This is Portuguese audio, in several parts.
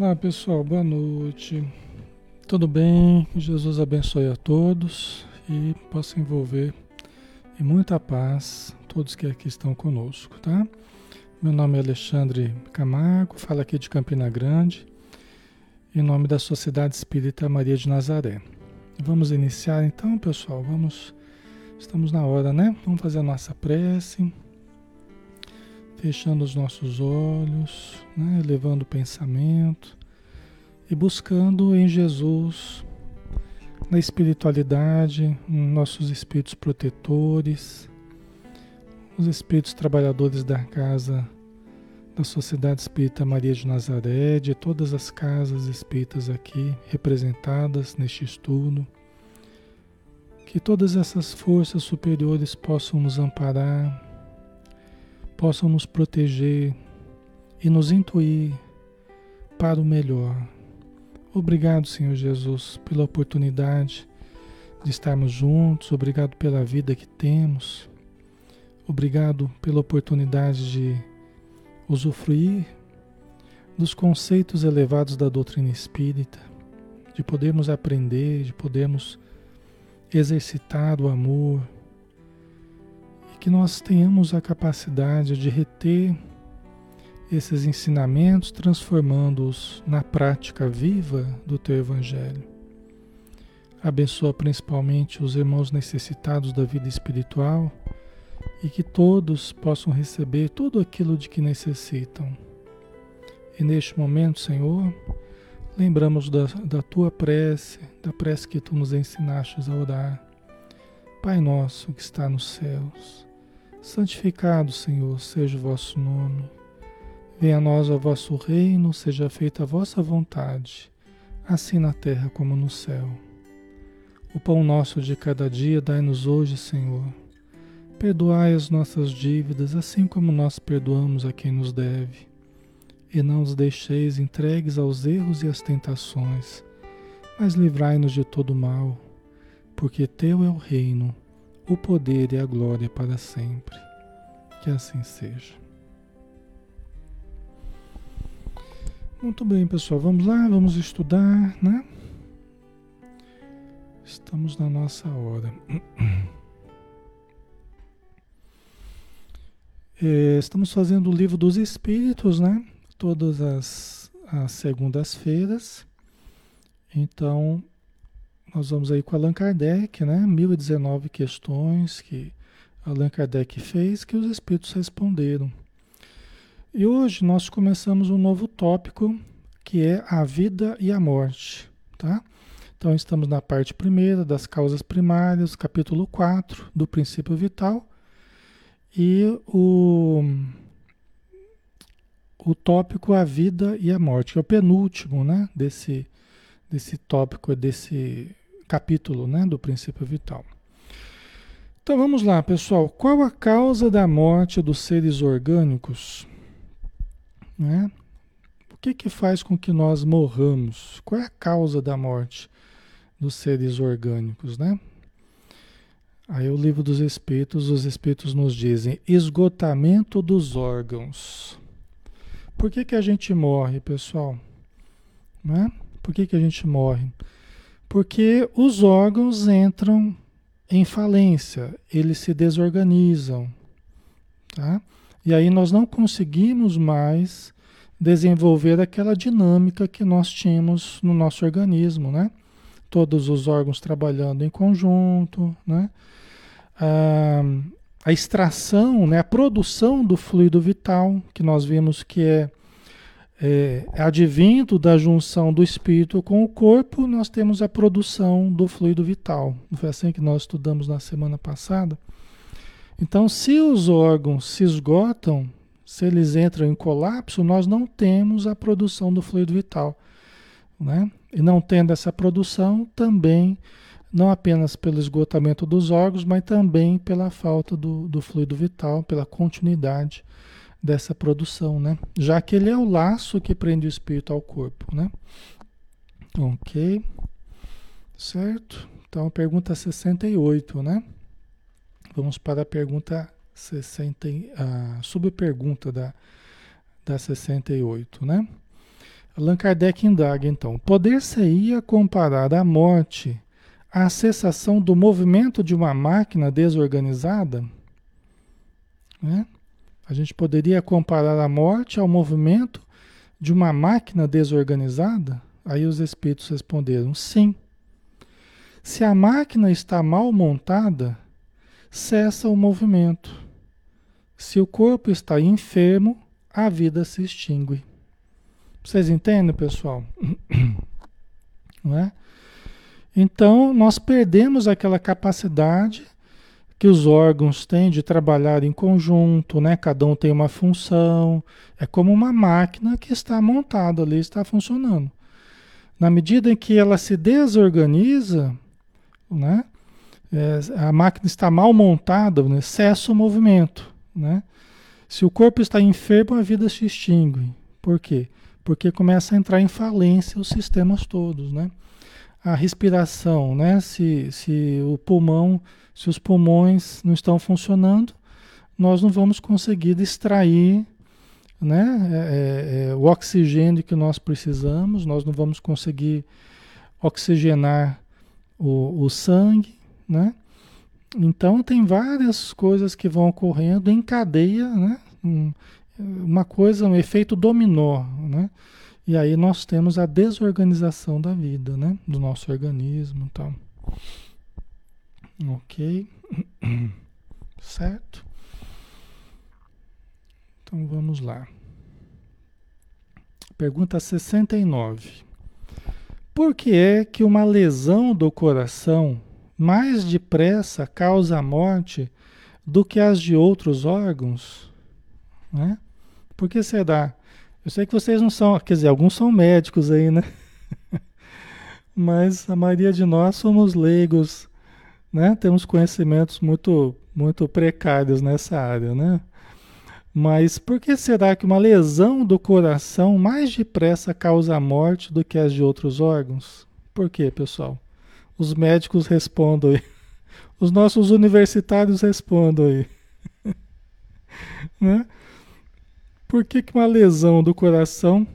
Olá pessoal, boa noite. Tudo bem? Jesus abençoe a todos e possa envolver em muita paz todos que aqui estão conosco, tá? Meu nome é Alexandre Camargo, falo aqui de Campina Grande, em nome da Sociedade Espírita Maria de Nazaré. Vamos iniciar então, pessoal. Vamos, estamos na hora, né? Vamos fazer a nossa prece fechando os nossos olhos, né, elevando o pensamento e buscando em Jesus, na espiritualidade, nossos espíritos protetores, os espíritos trabalhadores da casa da Sociedade Espírita Maria de Nazaré, de todas as casas espíritas aqui representadas neste estudo. Que todas essas forças superiores possam nos amparar, possam nos proteger e nos intuir para o melhor. Obrigado, Senhor Jesus, pela oportunidade de estarmos juntos, obrigado pela vida que temos, obrigado pela oportunidade de usufruir dos conceitos elevados da doutrina espírita, de podermos aprender, de podermos exercitar o amor, que nós tenhamos a capacidade de reter esses ensinamentos, transformando-os na prática viva do teu Evangelho. Abençoa principalmente os irmãos necessitados da vida espiritual e que todos possam receber tudo aquilo de que necessitam. E neste momento, Senhor, lembramos da, da tua prece, da prece que tu nos ensinaste a orar. Pai nosso que está nos céus Santificado, Senhor, seja o vosso nome. Venha a nós o vosso reino, seja feita a vossa vontade, assim na terra como no céu. O pão nosso de cada dia dai-nos hoje, Senhor. Perdoai as nossas dívidas, assim como nós perdoamos a quem nos deve. E não os deixeis entregues aos erros e às tentações, mas livrai-nos de todo mal, porque Teu é o reino o poder e a glória para sempre. Que assim seja. Muito bem, pessoal, vamos lá, vamos estudar, né? Estamos na nossa hora. É, estamos fazendo o livro dos Espíritos, né? Todas as, as segundas-feiras. Então, nós vamos aí com Allan Kardec, né? 1019 questões que Allan Kardec fez que os espíritos responderam. E hoje nós começamos um novo tópico que é a vida e a morte, tá? Então estamos na parte primeira das causas primárias, capítulo 4 do princípio vital. E o o tópico a vida e a morte, que é o penúltimo, né, desse desse tópico, desse capítulo né, do princípio vital. Então vamos lá, pessoal. Qual a causa da morte dos seres orgânicos? Né? O que, que faz com que nós morramos? Qual é a causa da morte dos seres orgânicos? Né? Aí o livro dos Espíritos, os Espíritos nos dizem esgotamento dos órgãos. Por que, que a gente morre, pessoal? Né? Por que, que a gente morre? Porque os órgãos entram em falência, eles se desorganizam, tá? E aí nós não conseguimos mais desenvolver aquela dinâmica que nós tínhamos no nosso organismo, né? Todos os órgãos trabalhando em conjunto, né? A, a extração, né? a produção do fluido vital, que nós vimos que é é, advindo da junção do espírito com o corpo, nós temos a produção do fluido vital. Não foi assim que nós estudamos na semana passada? Então, se os órgãos se esgotam, se eles entram em colapso, nós não temos a produção do fluido vital. Né? E não tendo essa produção, também, não apenas pelo esgotamento dos órgãos, mas também pela falta do, do fluido vital, pela continuidade dessa produção, né? Já que ele é o laço que prende o espírito ao corpo, né? Ok. Certo? Então, pergunta 68, né? Vamos para a pergunta 60, a subpergunta da, da 68, né? Allan Kardec indaga então: poder-se-ia comparar a morte à cessação do movimento de uma máquina desorganizada? Né? A gente poderia comparar a morte ao movimento de uma máquina desorganizada? Aí os espíritos responderam: sim. Se a máquina está mal montada, cessa o movimento. Se o corpo está enfermo, a vida se extingue. Vocês entendem, pessoal? Não é? Então, nós perdemos aquela capacidade que os órgãos têm de trabalhar em conjunto, né? Cada um tem uma função. É como uma máquina que está montada ali, está funcionando. Na medida em que ela se desorganiza, né? É, a máquina está mal montada, né? cessa o movimento, né? Se o corpo está enfermo, a vida se extingue. Por quê? Porque começa a entrar em falência os sistemas todos, né? A respiração, né? Se, se o pulmão, se os pulmões não estão funcionando, nós não vamos conseguir extrair né? É, é, é, o oxigênio que nós precisamos, nós não vamos conseguir oxigenar o, o sangue, né? Então tem várias coisas que vão ocorrendo em cadeia, né? Um, uma coisa, um efeito dominó, né? E aí nós temos a desorganização da vida, né? Do nosso organismo e tal. Ok? Certo? Então vamos lá. Pergunta 69. Por que é que uma lesão do coração mais depressa causa a morte do que as de outros órgãos? Né? Por que será? Eu sei que vocês não são, quer dizer, alguns são médicos aí, né? Mas a maioria de nós somos leigos, né? Temos conhecimentos muito, muito precários nessa área, né? Mas por que será que uma lesão do coração mais depressa causa a morte do que as de outros órgãos? Por quê, pessoal? Os médicos respondam aí. Os nossos universitários respondam aí. né? Por que, que uma lesão do coração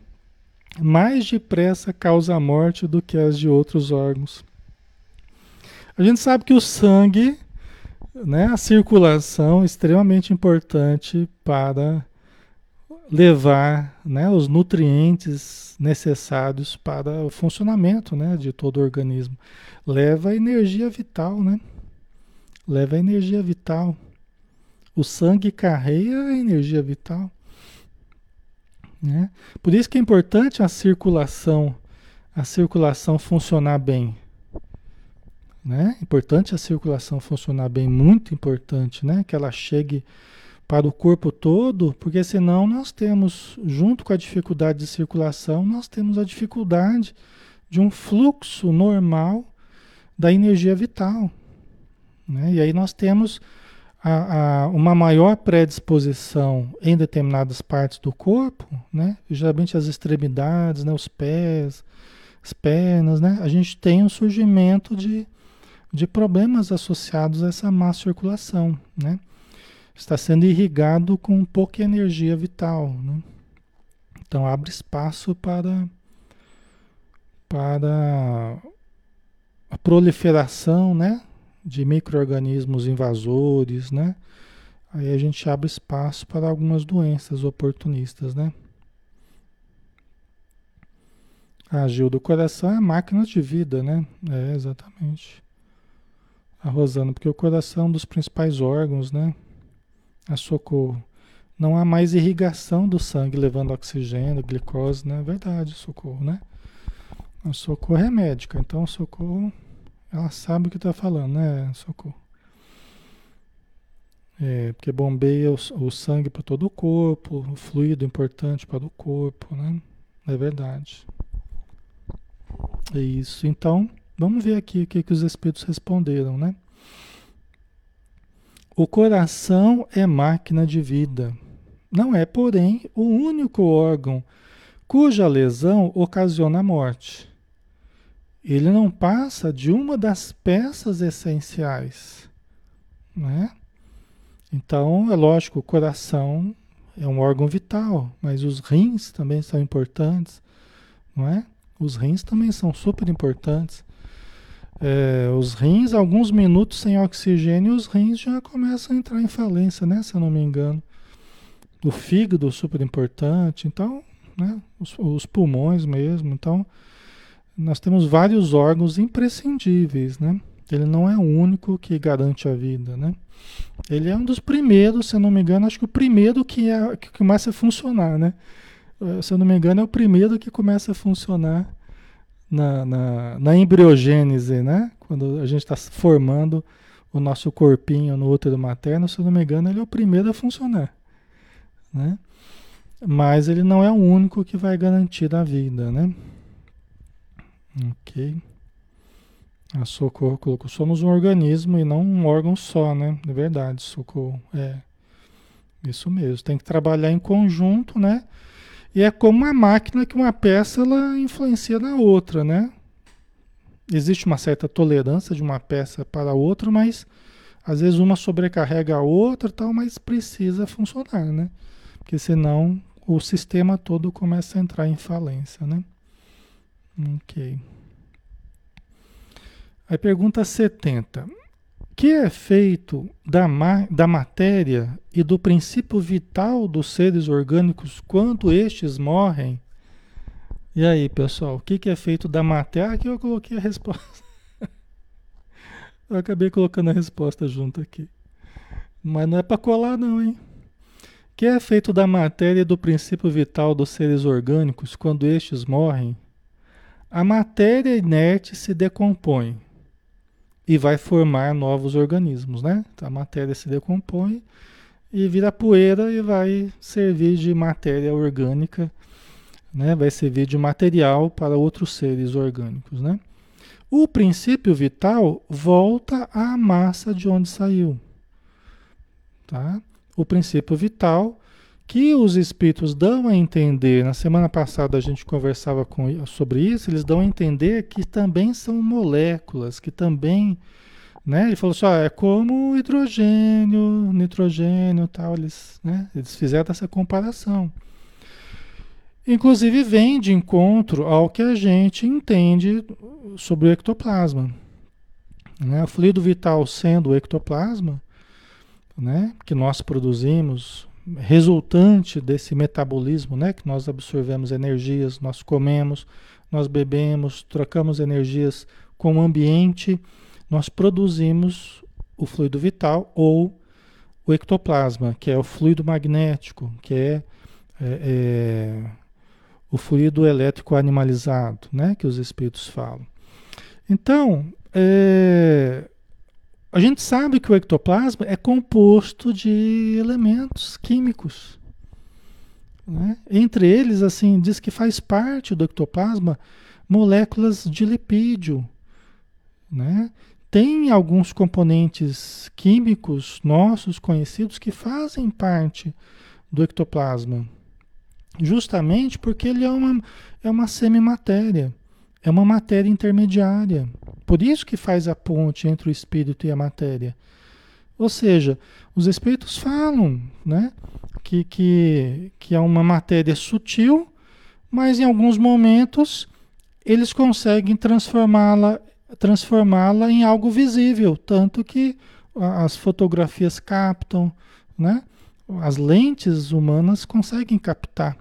mais depressa causa a morte do que as de outros órgãos? A gente sabe que o sangue né, a circulação é extremamente importante para levar né, os nutrientes necessários para o funcionamento né, de todo o organismo. Leva energia vital, né? Leva energia vital. O sangue carrega a energia vital. Né? Por isso que é importante a circulação, a circulação funcionar bem. Né? Importante a circulação funcionar bem, muito importante, né? Que ela chegue para o corpo todo, porque senão nós temos, junto com a dificuldade de circulação, nós temos a dificuldade de um fluxo normal da energia vital. Né? E aí nós temos a, a, uma maior predisposição em determinadas partes do corpo, né? geralmente as extremidades, né? os pés, as pernas, né? a gente tem um surgimento de de problemas associados a essa má circulação, né? Está sendo irrigado com pouca energia vital, né? Então abre espaço para para a proliferação, né, de microorganismos invasores, né? Aí a gente abre espaço para algumas doenças oportunistas, né? A Gil do coração é a máquina de vida, né? É, exatamente a Rosana, porque o coração é um dos principais órgãos, né? A socorro. Não há mais irrigação do sangue levando oxigênio, glicose, né? Verdade, socorro, né? O socorro é médica, então socorro, ela sabe o que está falando, né? Socorro. É, porque bombeia o, o sangue para todo o corpo, o fluido importante para o corpo, né? É verdade. É isso. Então, Vamos ver aqui o que, que os espíritos responderam, né? O coração é máquina de vida. Não é, porém, o único órgão cuja lesão ocasiona a morte. Ele não passa de uma das peças essenciais. Né? Então, é lógico, o coração é um órgão vital, mas os rins também são importantes, não é? Os rins também são super importantes. É, os rins, alguns minutos sem oxigênio, os rins já começam a entrar em falência, né? Se eu não me engano. O fígado super importante, então, né? Os, os pulmões mesmo, então nós temos vários órgãos imprescindíveis, né? Ele não é o único que garante a vida, né? Ele é um dos primeiros, se eu não me engano, acho que o primeiro que, é, que começa a funcionar, né? Eh, se eu não me engano, é o primeiro que começa a funcionar na, na, na embriogênese, né? Quando a gente está formando o nosso corpinho no útero materno, se eu não me engano, ele é o primeiro a funcionar, né? Mas ele não é o único que vai garantir a vida, né? Ok. A Socorro colocou, somos um organismo e não um órgão só, né? É verdade, Socorro. É. Isso mesmo. Tem que trabalhar em conjunto, né? E é como uma máquina que uma peça ela influencia na outra, né? Existe uma certa tolerância de uma peça para a outra, mas às vezes uma sobrecarrega a outra tal, mas precisa funcionar, né? Porque senão o sistema todo começa a entrar em falência, né? Ok. Aí pergunta 70. Que é feito da, ma da matéria e do princípio vital dos seres orgânicos quando estes morrem? E aí, pessoal, o que, que é feito da matéria? Aqui eu coloquei a resposta. eu acabei colocando a resposta junto aqui. Mas não é para colar, não, hein? que é feito da matéria e do princípio vital dos seres orgânicos quando estes morrem? A matéria inerte se decompõe e vai formar novos organismos, né? Então, a matéria se decompõe e vira poeira e vai servir de matéria orgânica, né? Vai servir de material para outros seres orgânicos, né? O princípio vital volta à massa de onde saiu, tá? O princípio vital que os espíritos dão a entender, na semana passada a gente conversava com, sobre isso, eles dão a entender que também são moléculas, que também, né? Ele falou assim, ó, é como hidrogênio, nitrogênio tal, eles, né? Eles fizeram essa comparação. Inclusive vem de encontro ao que a gente entende sobre o ectoplasma. Né? O fluido vital sendo o ectoplasma, né? que nós produzimos resultante desse metabolismo, né, que nós absorvemos energias, nós comemos, nós bebemos, trocamos energias com o ambiente, nós produzimos o fluido vital ou o ectoplasma, que é o fluido magnético, que é, é, é o fluido elétrico animalizado, né, que os espíritos falam. Então, é, a gente sabe que o ectoplasma é composto de elementos químicos. Né? Entre eles, assim, diz que faz parte do ectoplasma moléculas de lipídio. Né? Tem alguns componentes químicos nossos conhecidos que fazem parte do ectoplasma. Justamente porque ele é uma, é uma semimatéria, é uma matéria intermediária. Por isso que faz a ponte entre o espírito e a matéria. Ou seja, os espíritos falam né, que, que, que é uma matéria sutil, mas em alguns momentos eles conseguem transformá-la transformá-la em algo visível, tanto que as fotografias captam, né? As lentes humanas conseguem captar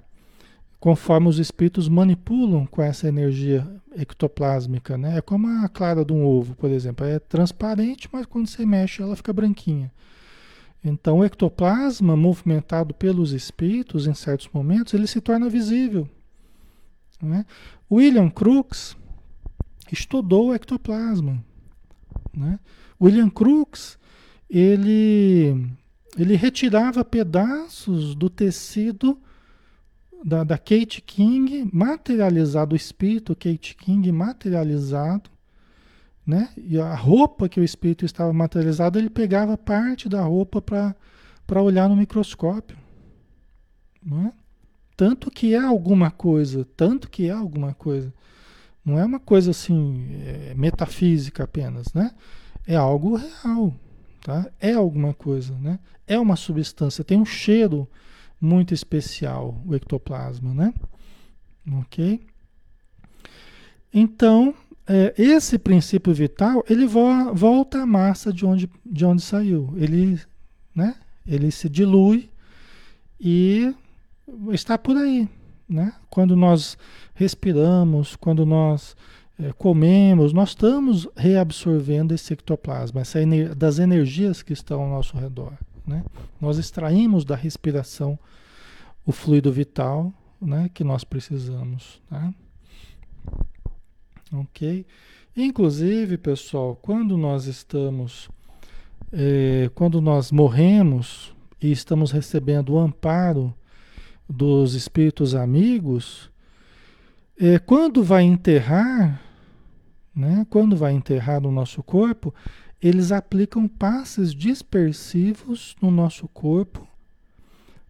conforme os espíritos manipulam com essa energia ectoplásmica, né? É como a clara de um ovo, por exemplo, é transparente, mas quando você mexe ela fica branquinha. Então, o ectoplasma movimentado pelos espíritos em certos momentos, ele se torna visível. Né? William Crookes estudou o ectoplasma. Né? William Crookes, ele, ele retirava pedaços do tecido da, da Kate King materializado, o espírito Kate King materializado, né? E a roupa que o espírito estava materializado, ele pegava parte da roupa para olhar no microscópio. É? Tanto que é alguma coisa, tanto que é alguma coisa. Não é uma coisa assim, é, metafísica apenas, né? É algo real, tá? É alguma coisa, né? É uma substância, tem um cheiro muito especial, o ectoplasma, né? Ok? Então, é, esse princípio vital, ele vo volta à massa de onde, de onde saiu. Ele, né, ele se dilui e está por aí. Né? Quando nós respiramos, quando nós é, comemos, nós estamos reabsorvendo esse ectoplasma, essa ener das energias que estão ao nosso redor. Né? Nós extraímos da respiração o fluido vital né, que nós precisamos. Tá? Ok? Inclusive, pessoal, quando nós estamos, é, quando nós morremos e estamos recebendo o amparo dos espíritos amigos, é, quando vai enterrar, né, quando vai enterrar no nosso corpo, eles aplicam passes dispersivos no nosso corpo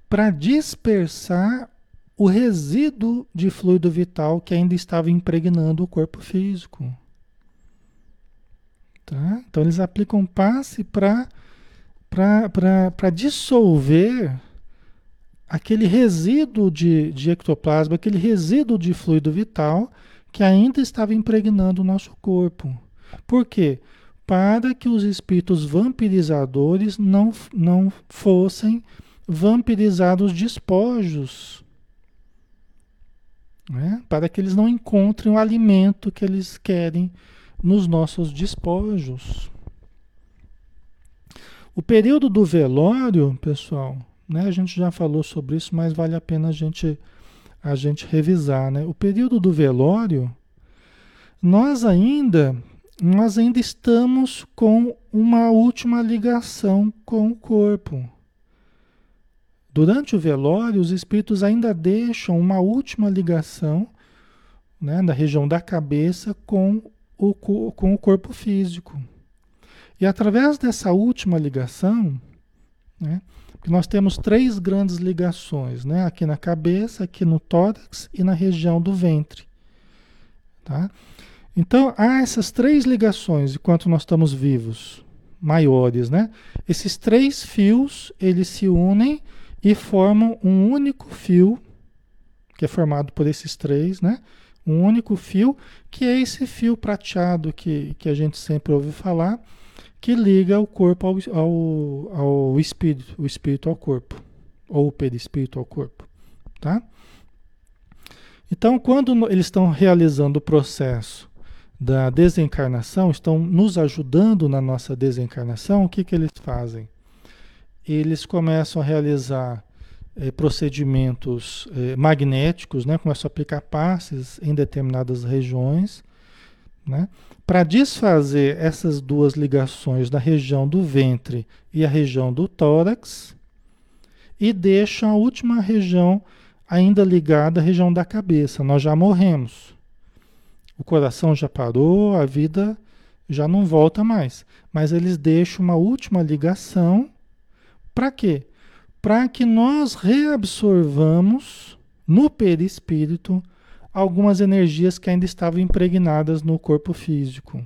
para dispersar o resíduo de fluido vital que ainda estava impregnando o corpo físico. Tá? Então eles aplicam passe para dissolver aquele resíduo de, de ectoplasma, aquele resíduo de fluido vital que ainda estava impregnando o nosso corpo. Por quê? Para que os espíritos vampirizadores não, não fossem vampirizados despojos. Né? Para que eles não encontrem o alimento que eles querem nos nossos despojos. O período do velório, pessoal, né? A gente já falou sobre isso, mas vale a pena a gente, a gente revisar. Né? O período do velório, nós ainda, nós ainda estamos com uma última ligação com o corpo. Durante o velório, os espíritos ainda deixam uma última ligação né, na região da cabeça com o, com o corpo físico. E através dessa última ligação, né, nós temos três grandes ligações, né? Aqui na cabeça, aqui no tórax e na região do ventre. Tá? Então, há essas três ligações enquanto nós estamos vivos, maiores, né? Esses três fios, eles se unem e formam um único fio, que é formado por esses três, né? Um único fio, que é esse fio prateado que, que a gente sempre ouve falar, que liga o corpo ao, ao, ao espírito, o espírito ao corpo, ou o perispírito ao corpo, tá? Então, quando eles estão realizando o processo da desencarnação, estão nos ajudando na nossa desencarnação, o que, que eles fazem? Eles começam a realizar eh, procedimentos eh, magnéticos, né? começam a aplicar passes em determinadas regiões, né? Para desfazer essas duas ligações da região do ventre e a região do tórax, e deixam a última região ainda ligada à região da cabeça. Nós já morremos. O coração já parou, a vida já não volta mais. Mas eles deixam uma última ligação. Para quê? Para que nós reabsorvamos no perispírito algumas energias que ainda estavam impregnadas no corpo físico,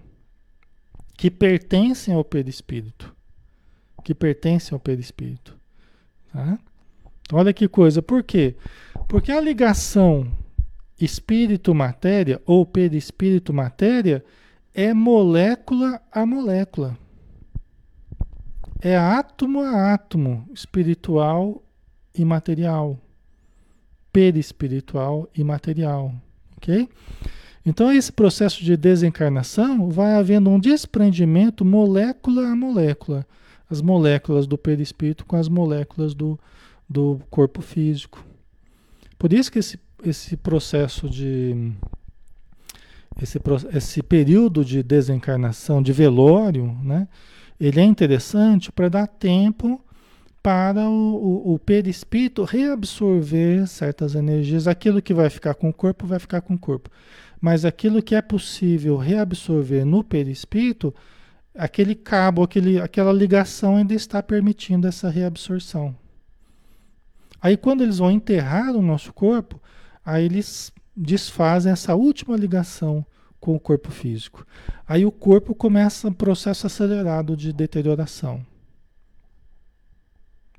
que pertencem ao perispírito, que pertencem ao perispírito. Tá? Olha que coisa, por quê? Porque a ligação espírito-matéria ou perispírito-matéria é molécula a molécula. É átomo a átomo, espiritual e material perispiritual e material, ok? Então esse processo de desencarnação vai havendo um desprendimento molécula a molécula, as moléculas do perispírito com as moléculas do, do corpo físico. Por isso que esse, esse processo de esse, esse período de desencarnação, de velório, né, ele é interessante para dar tempo para o, o, o, perispírito reabsorver certas energias. Aquilo que vai ficar com o corpo, vai ficar com o corpo. Mas aquilo que é possível reabsorver no perispírito, aquele cabo, aquele, aquela ligação ainda está permitindo essa reabsorção. Aí quando eles vão enterrar o nosso corpo, aí eles desfazem essa última ligação com o corpo físico. Aí o corpo começa um processo acelerado de deterioração.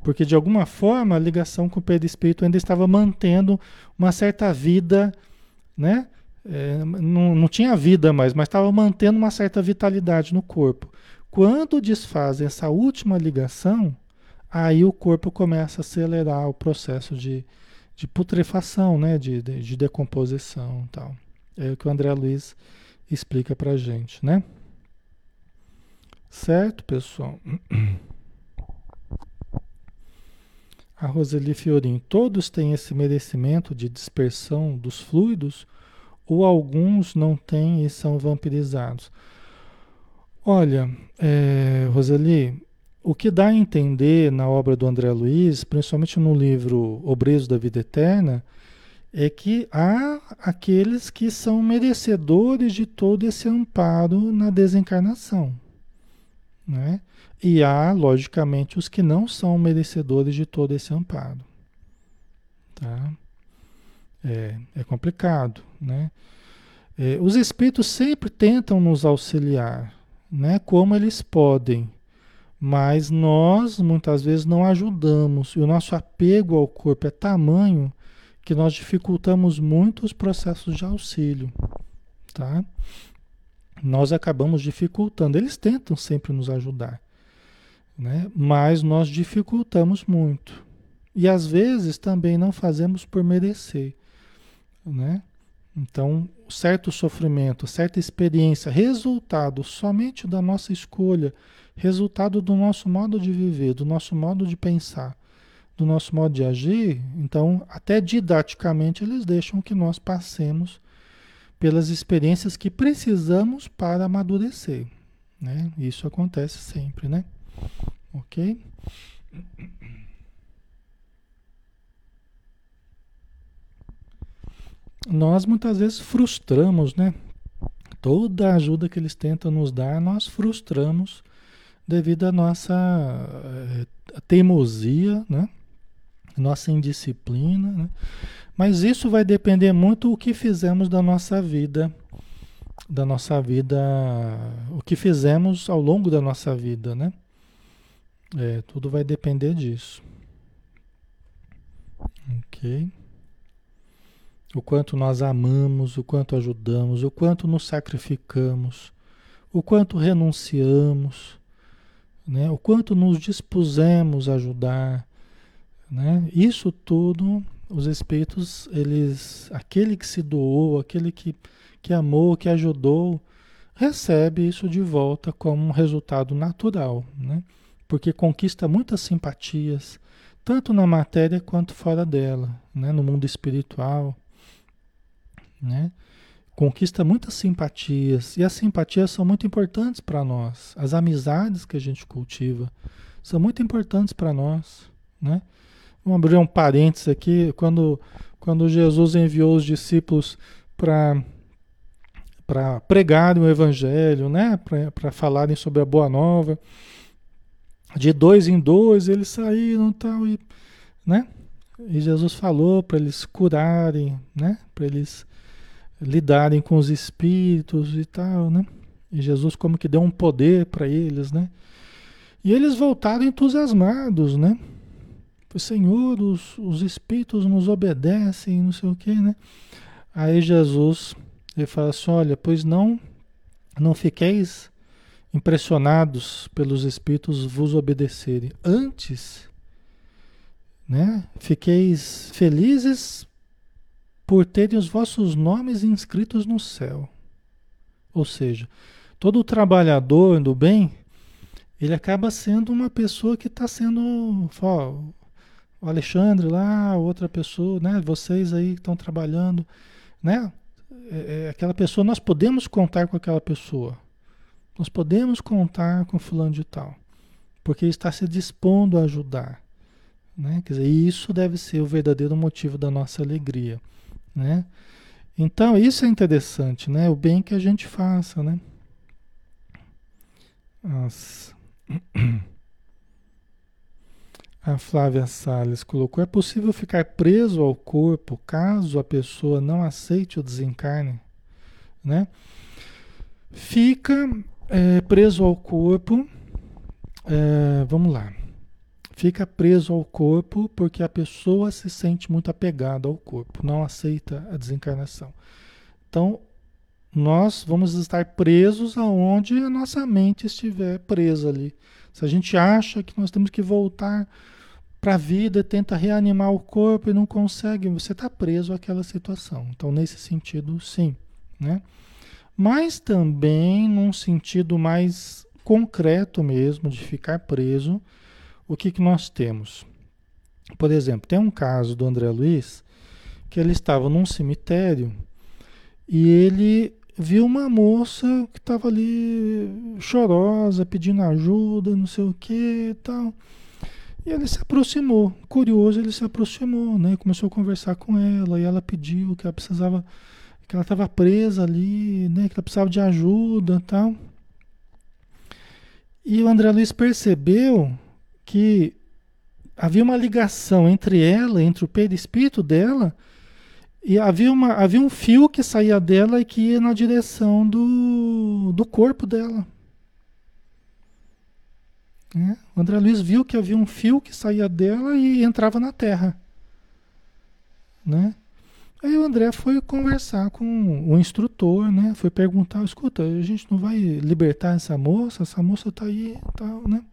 Porque de alguma forma a ligação com o perispírito ainda estava mantendo uma certa vida, né? é, não, não tinha vida mais, mas estava mantendo uma certa vitalidade no corpo. Quando desfazem essa última ligação, aí o corpo começa a acelerar o processo de, de putrefação, né? de, de, de decomposição e tal. É o que o André Luiz explica para gente, né? Certo, pessoal? A Roseli Fiorin, todos têm esse merecimento de dispersão dos fluidos ou alguns não têm e são vampirizados? Olha, é, Roseli, o que dá a entender na obra do André Luiz, principalmente no livro Obreso da Vida Eterna, é que há aqueles que são merecedores de todo esse amparo na desencarnação. Né? E há, logicamente, os que não são merecedores de todo esse amparo. Tá? É, é complicado. Né? É, os espíritos sempre tentam nos auxiliar, né? como eles podem, mas nós muitas vezes não ajudamos, e o nosso apego ao corpo é tamanho que nós dificultamos muito os processos de auxílio, tá? Nós acabamos dificultando. Eles tentam sempre nos ajudar, né? Mas nós dificultamos muito. E às vezes também não fazemos por merecer, né? Então, certo sofrimento, certa experiência, resultado somente da nossa escolha, resultado do nosso modo de viver, do nosso modo de pensar, do nosso modo de agir, então, até didaticamente, eles deixam que nós passemos pelas experiências que precisamos para amadurecer. Né? Isso acontece sempre, né? Ok? Nós muitas vezes frustramos, né? Toda a ajuda que eles tentam nos dar, nós frustramos devido à nossa eh, teimosia, né? nossa indisciplina, né? Mas isso vai depender muito do que fizemos da nossa vida, da nossa vida, o que fizemos ao longo da nossa vida, né? É, tudo vai depender disso. Ok? O quanto nós amamos, o quanto ajudamos, o quanto nos sacrificamos, o quanto renunciamos, né? o quanto nos dispusemos a ajudar, né? Isso tudo, os espíritos, eles, aquele que se doou, aquele que, que amou, que ajudou, recebe isso de volta como um resultado natural, né? porque conquista muitas simpatias, tanto na matéria quanto fora dela, né? no mundo espiritual. Né? Conquista muitas simpatias, e as simpatias são muito importantes para nós. As amizades que a gente cultiva são muito importantes para nós. Né? Vamos abrir um parênteses aqui. Quando, quando Jesus enviou os discípulos para para pregarem o evangelho, né? para falarem sobre a boa nova. De dois em dois eles saíram tal, e né? E Jesus falou para eles curarem, né? Para eles lidarem com os espíritos e tal, né? E Jesus como que deu um poder para eles, né? E eles voltaram entusiasmados, né? Senhor, os, os espíritos nos obedecem, não sei o que, né? Aí Jesus, ele fala assim, olha, pois não, não fiqueis impressionados pelos espíritos vos obedecerem. Antes, né? Fiqueis felizes por terem os vossos nomes inscritos no céu. Ou seja, todo trabalhador do bem, ele acaba sendo uma pessoa que está sendo, ó, o Alexandre lá, outra pessoa, né? Vocês aí que estão trabalhando, né? É, é, aquela pessoa, nós podemos contar com aquela pessoa. Nós podemos contar com fulano de tal. Porque está se dispondo a ajudar. Né? Quer dizer, isso deve ser o verdadeiro motivo da nossa alegria. Né? Então, isso é interessante, né? O bem que a gente faça, né? A Flávia Salles colocou: é possível ficar preso ao corpo caso a pessoa não aceite o desencarne? Né? Fica é, preso ao corpo, é, vamos lá. Fica preso ao corpo porque a pessoa se sente muito apegada ao corpo, não aceita a desencarnação. Então, nós vamos estar presos aonde a nossa mente estiver presa ali. Se a gente acha que nós temos que voltar para a vida, tenta reanimar o corpo e não consegue, você está preso àquela situação. Então, nesse sentido, sim. Né? Mas também num sentido mais concreto mesmo, de ficar preso, o que, que nós temos? Por exemplo, tem um caso do André Luiz que ele estava num cemitério e ele viu uma moça que estava ali chorosa, pedindo ajuda, não sei o que e tal. E ele se aproximou, curioso, ele se aproximou, né? Começou a conversar com ela e ela pediu que ela precisava, que ela estava presa ali, né? Que ela precisava de ajuda, tal. E o André Luiz percebeu que havia uma ligação entre ela, entre o perispírito dela e havia, uma, havia um fio que saía dela e que ia na direção do, do corpo dela. É? O André Luiz viu que havia um fio que saía dela e entrava na terra. Né? Aí o André foi conversar com o instrutor, né? Foi perguntar, escuta, a gente não vai libertar essa moça? Essa moça está aí, tal, né?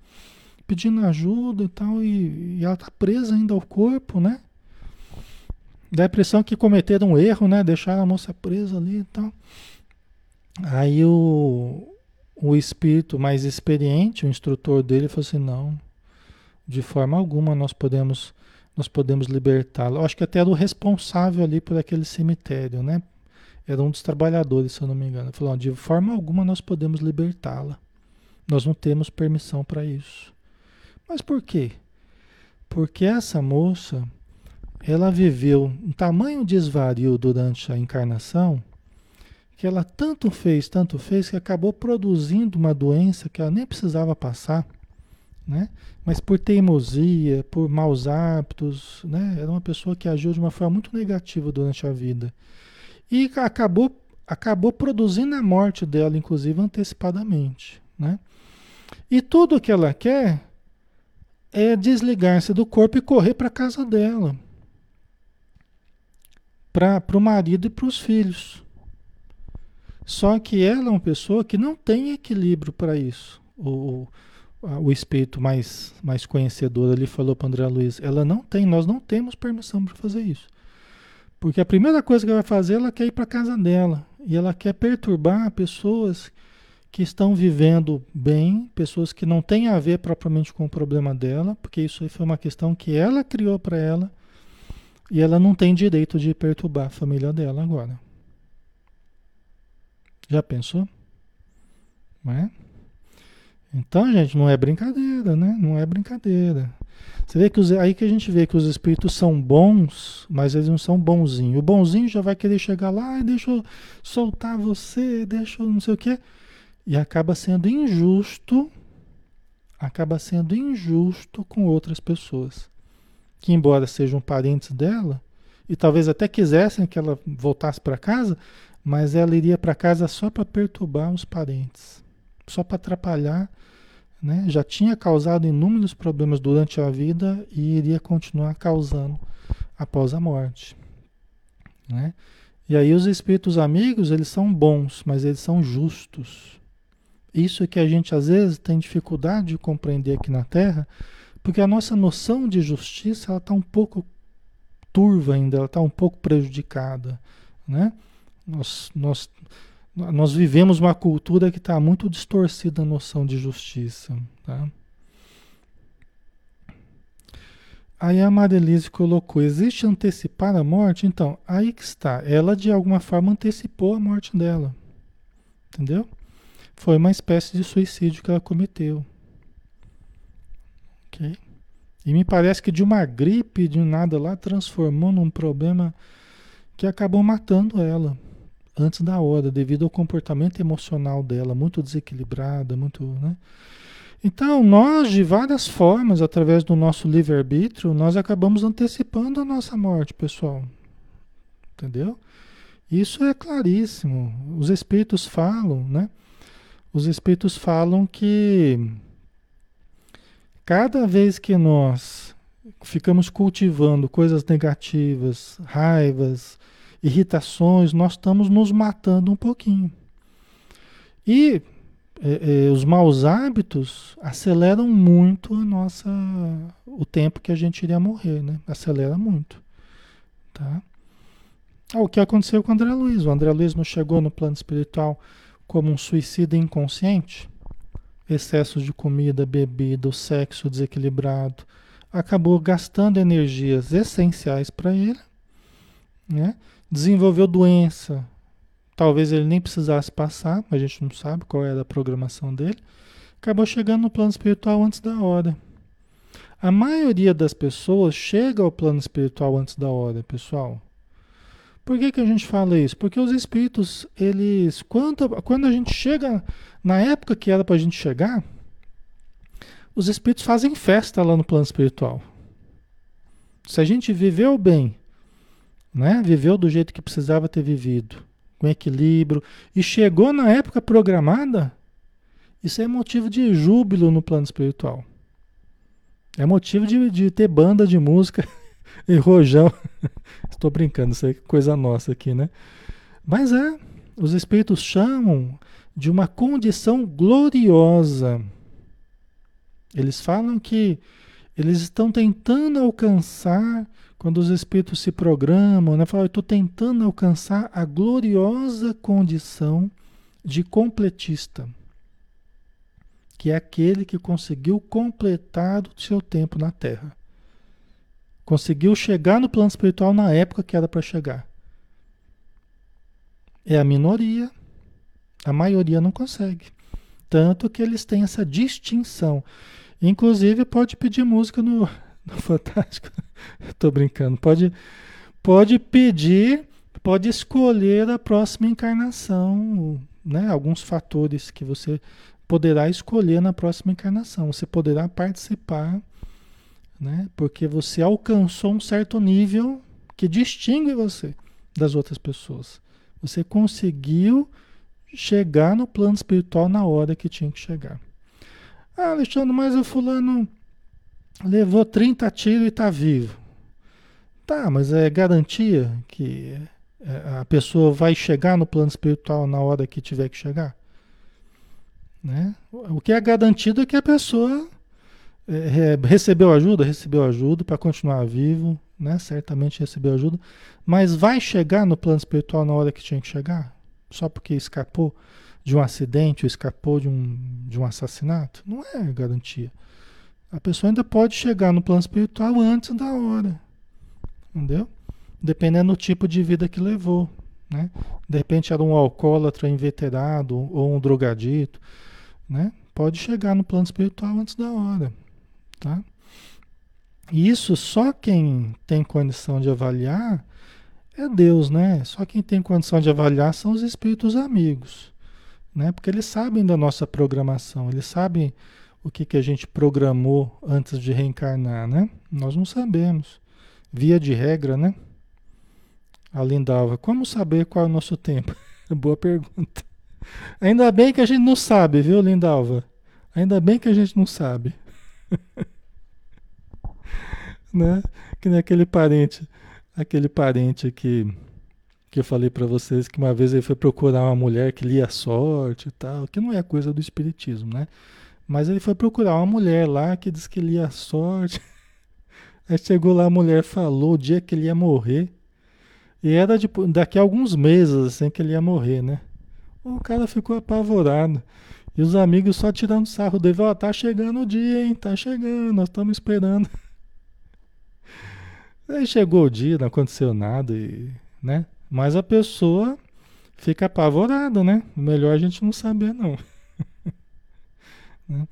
Pedindo ajuda e tal, e, e ela está presa ainda ao corpo, né? Dá a impressão que cometeram um erro, né? Deixaram a moça presa ali e tal. Aí o, o espírito mais experiente, o instrutor dele, falou assim: não, de forma alguma nós podemos nós podemos libertá-la. Acho que até era o responsável ali por aquele cemitério, né? Era um dos trabalhadores, se eu não me engano. Ele falou: de forma alguma nós podemos libertá-la. Nós não temos permissão para isso. Mas por quê? Porque essa moça ela viveu um tamanho desvario durante a encarnação que ela tanto fez, tanto fez, que acabou produzindo uma doença que ela nem precisava passar, né? Mas por teimosia, por maus hábitos, né? Era uma pessoa que agiu de uma forma muito negativa durante a vida. E acabou, acabou produzindo a morte dela, inclusive antecipadamente, né? E tudo que ela quer é desligar-se do corpo e correr para a casa dela para o marido e para os filhos. Só que ela é uma pessoa que não tem equilíbrio para isso. O, o espírito mais, mais conhecedor ali falou para André Luiz: ela não tem, nós não temos permissão para fazer isso. Porque a primeira coisa que ela vai fazer, ela quer ir para casa dela. E ela quer perturbar pessoas que estão vivendo bem, pessoas que não têm a ver propriamente com o problema dela, porque isso foi uma questão que ela criou para ela e ela não tem direito de perturbar a família dela agora. Já pensou? Não é? Então, gente, não é brincadeira, né? Não é brincadeira. Você vê que os, aí que a gente vê que os espíritos são bons, mas eles não são bonzinhos. O bonzinho já vai querer chegar lá, e deixa eu soltar você, deixa eu não sei o quê. E acaba sendo injusto, acaba sendo injusto com outras pessoas que embora sejam parentes dela, e talvez até quisessem que ela voltasse para casa, mas ela iria para casa só para perturbar os parentes, só para atrapalhar, né? Já tinha causado inúmeros problemas durante a vida e iria continuar causando após a morte, né? E aí os espíritos amigos, eles são bons, mas eles são justos. Isso é que a gente às vezes tem dificuldade de compreender aqui na Terra, porque a nossa noção de justiça ela está um pouco turva ainda, ela está um pouco prejudicada. Né? Nós, nós, nós vivemos uma cultura que está muito distorcida a noção de justiça. Tá? Aí a Marilise colocou: existe antecipar a morte? Então, aí que está. Ela de alguma forma antecipou a morte dela. Entendeu? Foi uma espécie de suicídio que ela cometeu. Ok? E me parece que de uma gripe, de nada lá, transformou num problema que acabou matando ela antes da hora, devido ao comportamento emocional dela, muito desequilibrada, muito, né? Então, nós, de várias formas, através do nosso livre-arbítrio, nós acabamos antecipando a nossa morte, pessoal. Entendeu? Isso é claríssimo. Os espíritos falam, né? Os espíritos falam que Cada vez que nós ficamos cultivando coisas negativas, raivas, irritações, nós estamos nos matando um pouquinho. E é, é, os maus hábitos aceleram muito a nossa, o tempo que a gente iria morrer, né? Acelera muito, tá? Ah, o que aconteceu com o André Luiz? O André Luiz não chegou no plano espiritual como um suicida inconsciente? Excesso de comida, bebida, o sexo desequilibrado, acabou gastando energias essenciais para ele, né? desenvolveu doença, talvez ele nem precisasse passar, mas a gente não sabe qual era a programação dele, acabou chegando no plano espiritual antes da hora. A maioria das pessoas chega ao plano espiritual antes da hora, pessoal. Por que, que a gente fala isso? Porque os espíritos, eles, quando, quando a gente chega, na época que era para a gente chegar, os espíritos fazem festa lá no plano espiritual. Se a gente viveu bem, né? viveu do jeito que precisava ter vivido, com equilíbrio, e chegou na época programada, isso é motivo de júbilo no plano espiritual. É motivo de, de ter banda de música e rojão. Estou brincando, isso é coisa nossa aqui, né? Mas é, os espíritos chamam de uma condição gloriosa. Eles falam que eles estão tentando alcançar, quando os espíritos se programam, né? Falam, eu estou tentando alcançar a gloriosa condição de completista, que é aquele que conseguiu completar o seu tempo na Terra. Conseguiu chegar no plano espiritual na época que era para chegar. É a minoria. A maioria não consegue. Tanto que eles têm essa distinção. Inclusive, pode pedir música no, no Fantástico. Estou brincando. Pode, pode pedir, pode escolher a próxima encarnação. Né? Alguns fatores que você poderá escolher na próxima encarnação. Você poderá participar né? Porque você alcançou um certo nível que distingue você das outras pessoas. Você conseguiu chegar no plano espiritual na hora que tinha que chegar. Ah, Alexandre, mas o fulano levou 30 tiros e está vivo. Tá, mas é garantia que é, a pessoa vai chegar no plano espiritual na hora que tiver que chegar? Né? O que é garantido é que a pessoa é, recebeu ajuda? Recebeu ajuda para continuar vivo, né? Certamente recebeu ajuda. Mas vai chegar no plano espiritual na hora que tinha que chegar? Só porque escapou de um acidente ou escapou de um, de um assassinato? Não é garantia. A pessoa ainda pode chegar no plano espiritual antes da hora. Entendeu? Dependendo do tipo de vida que levou. Né? De repente era um alcoólatra inveterado ou um drogadito. Né? Pode chegar no plano espiritual antes da hora. Tá? E isso só quem tem condição de avaliar é Deus, né? Só quem tem condição de avaliar são os espíritos amigos, né? Porque eles sabem da nossa programação, eles sabem o que, que a gente programou antes de reencarnar, né? Nós não sabemos. Via de regra, né? Lindalva, como saber qual é o nosso tempo? Boa pergunta. Ainda bem que a gente não sabe, viu, Lindalva? Ainda bem que a gente não sabe. né? Que nem aquele parente, aquele parente que que eu falei para vocês que uma vez ele foi procurar uma mulher que lia sorte e tal, que não é coisa do espiritismo, né? Mas ele foi procurar uma mulher lá que diz que lia sorte. Aí chegou lá, a mulher falou o dia que ele ia morrer. E era tipo, daqui a alguns meses assim que ele ia morrer, né? O cara ficou apavorado. E os amigos só tirando sarro dele, ó, oh, tá chegando o dia, hein? Tá chegando, nós estamos esperando. Aí chegou o dia, não aconteceu nada, e, né? Mas a pessoa fica apavorada, né? Melhor a gente não saber, não. Né?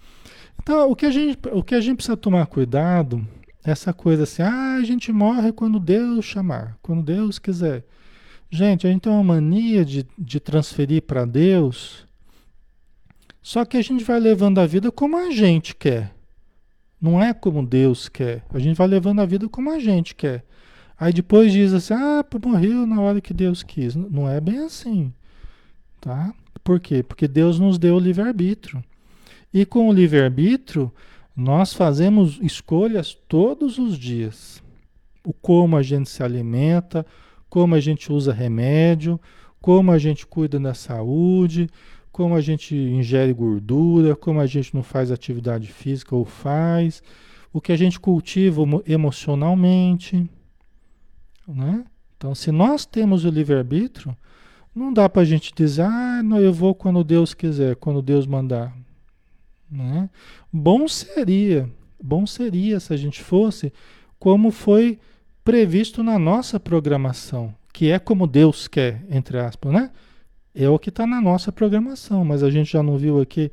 então, o que, a gente, o que a gente precisa tomar cuidado é essa coisa assim, ah, a gente morre quando Deus chamar, quando Deus quiser. Gente, a gente tem uma mania de, de transferir para Deus, só que a gente vai levando a vida como a gente quer. Não é como Deus quer. A gente vai levando a vida como a gente quer. Aí depois diz assim: ah, morreu na hora que Deus quis. Não é bem assim. Tá? Por quê? Porque Deus nos deu o livre-arbítrio. E com o livre-arbítrio, nós fazemos escolhas todos os dias. O como a gente se alimenta, como a gente usa remédio, como a gente cuida da saúde, como a gente ingere gordura, como a gente não faz atividade física ou faz, o que a gente cultiva emocionalmente, né? Então, se nós temos o livre-arbítrio, não dá para a gente dizer, ah, não, eu vou quando Deus quiser, quando Deus mandar. Né? Bom seria, bom seria se a gente fosse como foi previsto na nossa programação, que é como Deus quer, entre aspas, né? É o que está na nossa programação, mas a gente já não viu aqui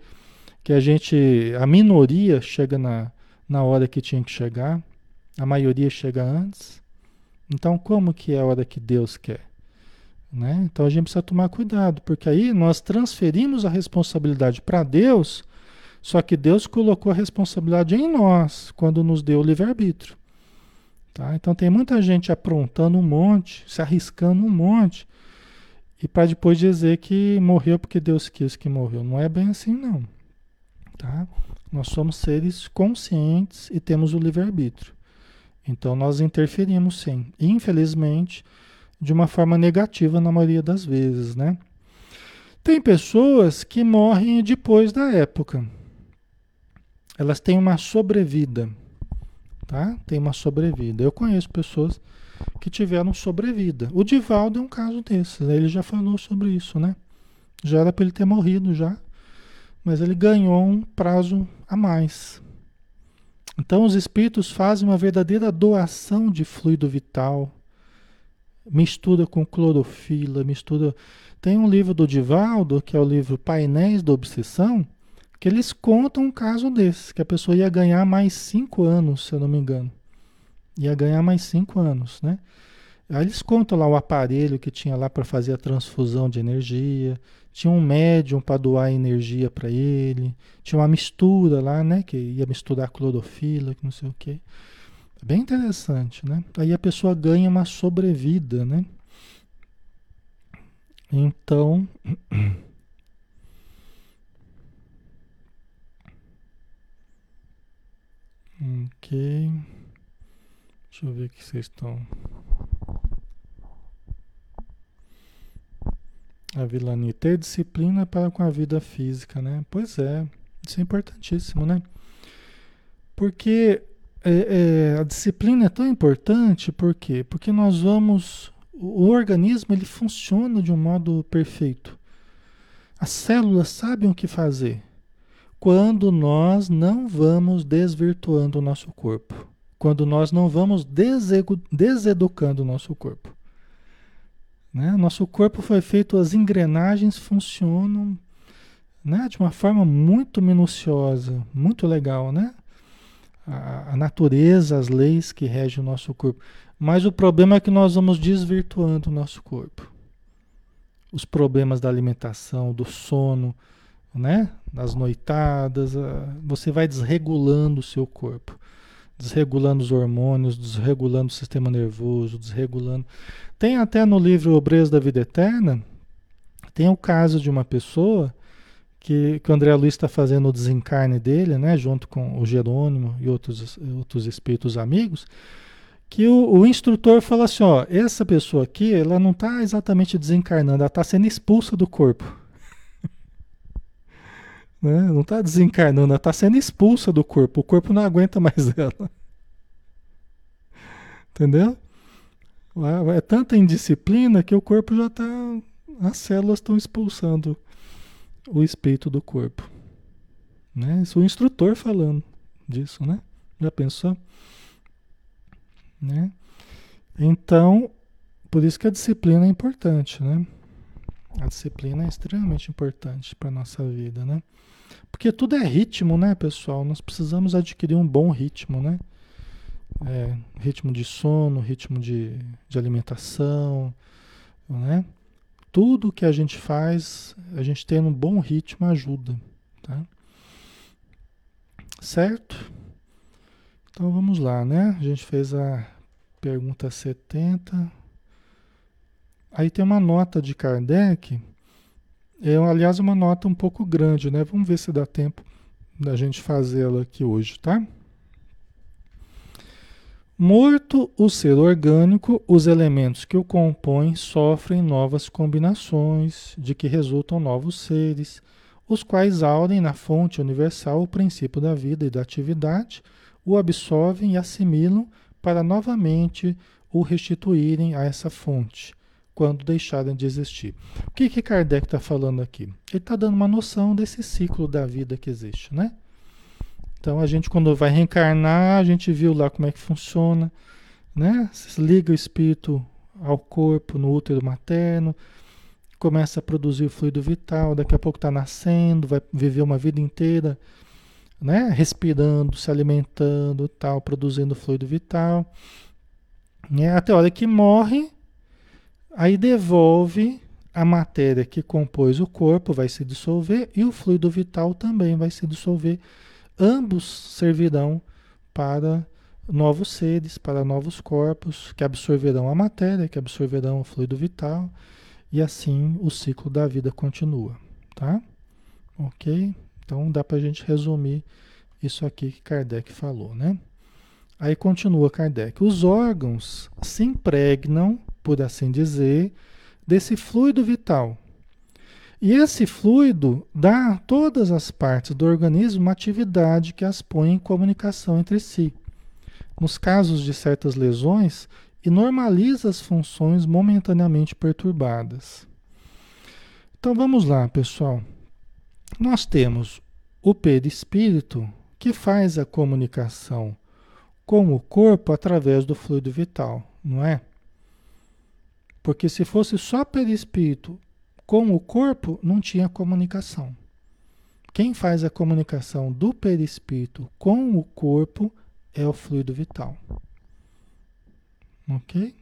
que a gente, a minoria chega na, na hora que tinha que chegar, a maioria chega antes. Então, como que é a hora que Deus quer? Né? Então a gente precisa tomar cuidado, porque aí nós transferimos a responsabilidade para Deus, só que Deus colocou a responsabilidade em nós quando nos deu o livre-arbítrio. Tá? Então tem muita gente aprontando um monte, se arriscando um monte, e para depois dizer que morreu porque Deus quis que morreu. Não é bem assim, não. Tá? Nós somos seres conscientes e temos o livre-arbítrio. Então nós interferimos sim. Infelizmente, de uma forma negativa na maioria das vezes, né? Tem pessoas que morrem depois da época. Elas têm uma sobrevida, tá? Tem uma sobrevida. Eu conheço pessoas que tiveram sobrevida. O Divaldo é um caso desses. Né? Ele já falou sobre isso, né? Já era para ele ter morrido já, mas ele ganhou um prazo a mais. Então os espíritos fazem uma verdadeira doação de fluido vital mistura com clorofila, mistura. Tem um livro do Divaldo, que é o livro Painéis da Obsessão, que eles contam um caso desse, que a pessoa ia ganhar mais cinco anos, se eu não me engano. Ia ganhar mais cinco anos, né? Aí eles contam lá o aparelho que tinha lá para fazer a transfusão de energia, tinha um médium para doar energia para ele, tinha uma mistura lá, né, que ia misturar clorofila, que não sei o quê. Bem interessante, né? Aí a pessoa ganha uma sobrevida, né? Então. ok. Deixa eu ver o que vocês estão. A vilania ter disciplina para com a vida física, né? Pois é, isso é importantíssimo, né? Porque é, é, a disciplina é tão importante, por quê? Porque nós vamos. O organismo ele funciona de um modo perfeito. As células sabem o que fazer quando nós não vamos desvirtuando o nosso corpo, quando nós não vamos deseducando o nosso corpo. Né? Nosso corpo foi feito, as engrenagens funcionam né? de uma forma muito minuciosa, muito legal, né? a, natureza, as leis que regem o nosso corpo. Mas o problema é que nós vamos desvirtuando o nosso corpo. Os problemas da alimentação, do sono, né? Das noitadas, você vai desregulando o seu corpo, desregulando os hormônios, desregulando o sistema nervoso, desregulando. Tem até no livro Obreiros da Vida Eterna, tem o caso de uma pessoa que, que o André Luiz está fazendo o desencarne dele, né, junto com o Jerônimo e outros, outros espíritos amigos, que o, o instrutor fala assim, ó, essa pessoa aqui, ela não está exatamente desencarnando, ela está sendo expulsa do corpo. Né? Não está desencarnando, ela está sendo expulsa do corpo, o corpo não aguenta mais ela. Entendeu? É tanta indisciplina que o corpo já está, as células estão expulsando o espírito do corpo. Né? Isso é o instrutor falando disso, né? Já pensou? Né? Então, por isso que a disciplina é importante, né? A disciplina é extremamente importante para a nossa vida, né? Porque tudo é ritmo, né, pessoal? Nós precisamos adquirir um bom ritmo, né? É, ritmo de sono, ritmo de, de alimentação, né? Tudo que a gente faz, a gente tendo um bom ritmo ajuda, tá? Certo? Então vamos lá, né? A gente fez a pergunta 70. Aí tem uma nota de Kardec, é aliás uma nota um pouco grande, né? Vamos ver se dá tempo da gente fazê-la aqui hoje, tá? Morto o ser orgânico, os elementos que o compõem sofrem novas combinações, de que resultam novos seres, os quais aurem na fonte universal o princípio da vida e da atividade, o absorvem e assimilam para novamente o restituírem a essa fonte, quando deixarem de existir. O que, que Kardec está falando aqui? Ele está dando uma noção desse ciclo da vida que existe, né? Então a gente quando vai reencarnar, a gente viu lá como é que funciona, né? Se liga o espírito ao corpo no útero materno, começa a produzir o fluido vital, daqui a pouco está nascendo, vai viver uma vida inteira, né? Respirando, se alimentando, tal, produzindo fluido vital. Né? Até a hora que morre, aí devolve a matéria que compôs o corpo, vai se dissolver e o fluido vital também vai se dissolver ambos servirão para novos seres, para novos corpos que absorverão a matéria, que absorverão o fluido vital, e assim o ciclo da vida continua, tá? Ok? Então dá para a gente resumir isso aqui que Kardec falou, né? Aí continua Kardec: os órgãos se impregnam, por assim dizer, desse fluido vital e esse fluido dá a todas as partes do organismo uma atividade que as põe em comunicação entre si. Nos casos de certas lesões, e normaliza as funções momentaneamente perturbadas. Então vamos lá, pessoal. Nós temos o perispírito que faz a comunicação com o corpo através do fluido vital, não é? Porque se fosse só perispírito com o corpo não tinha comunicação. Quem faz a comunicação do perispírito com o corpo é o fluido vital. Ok?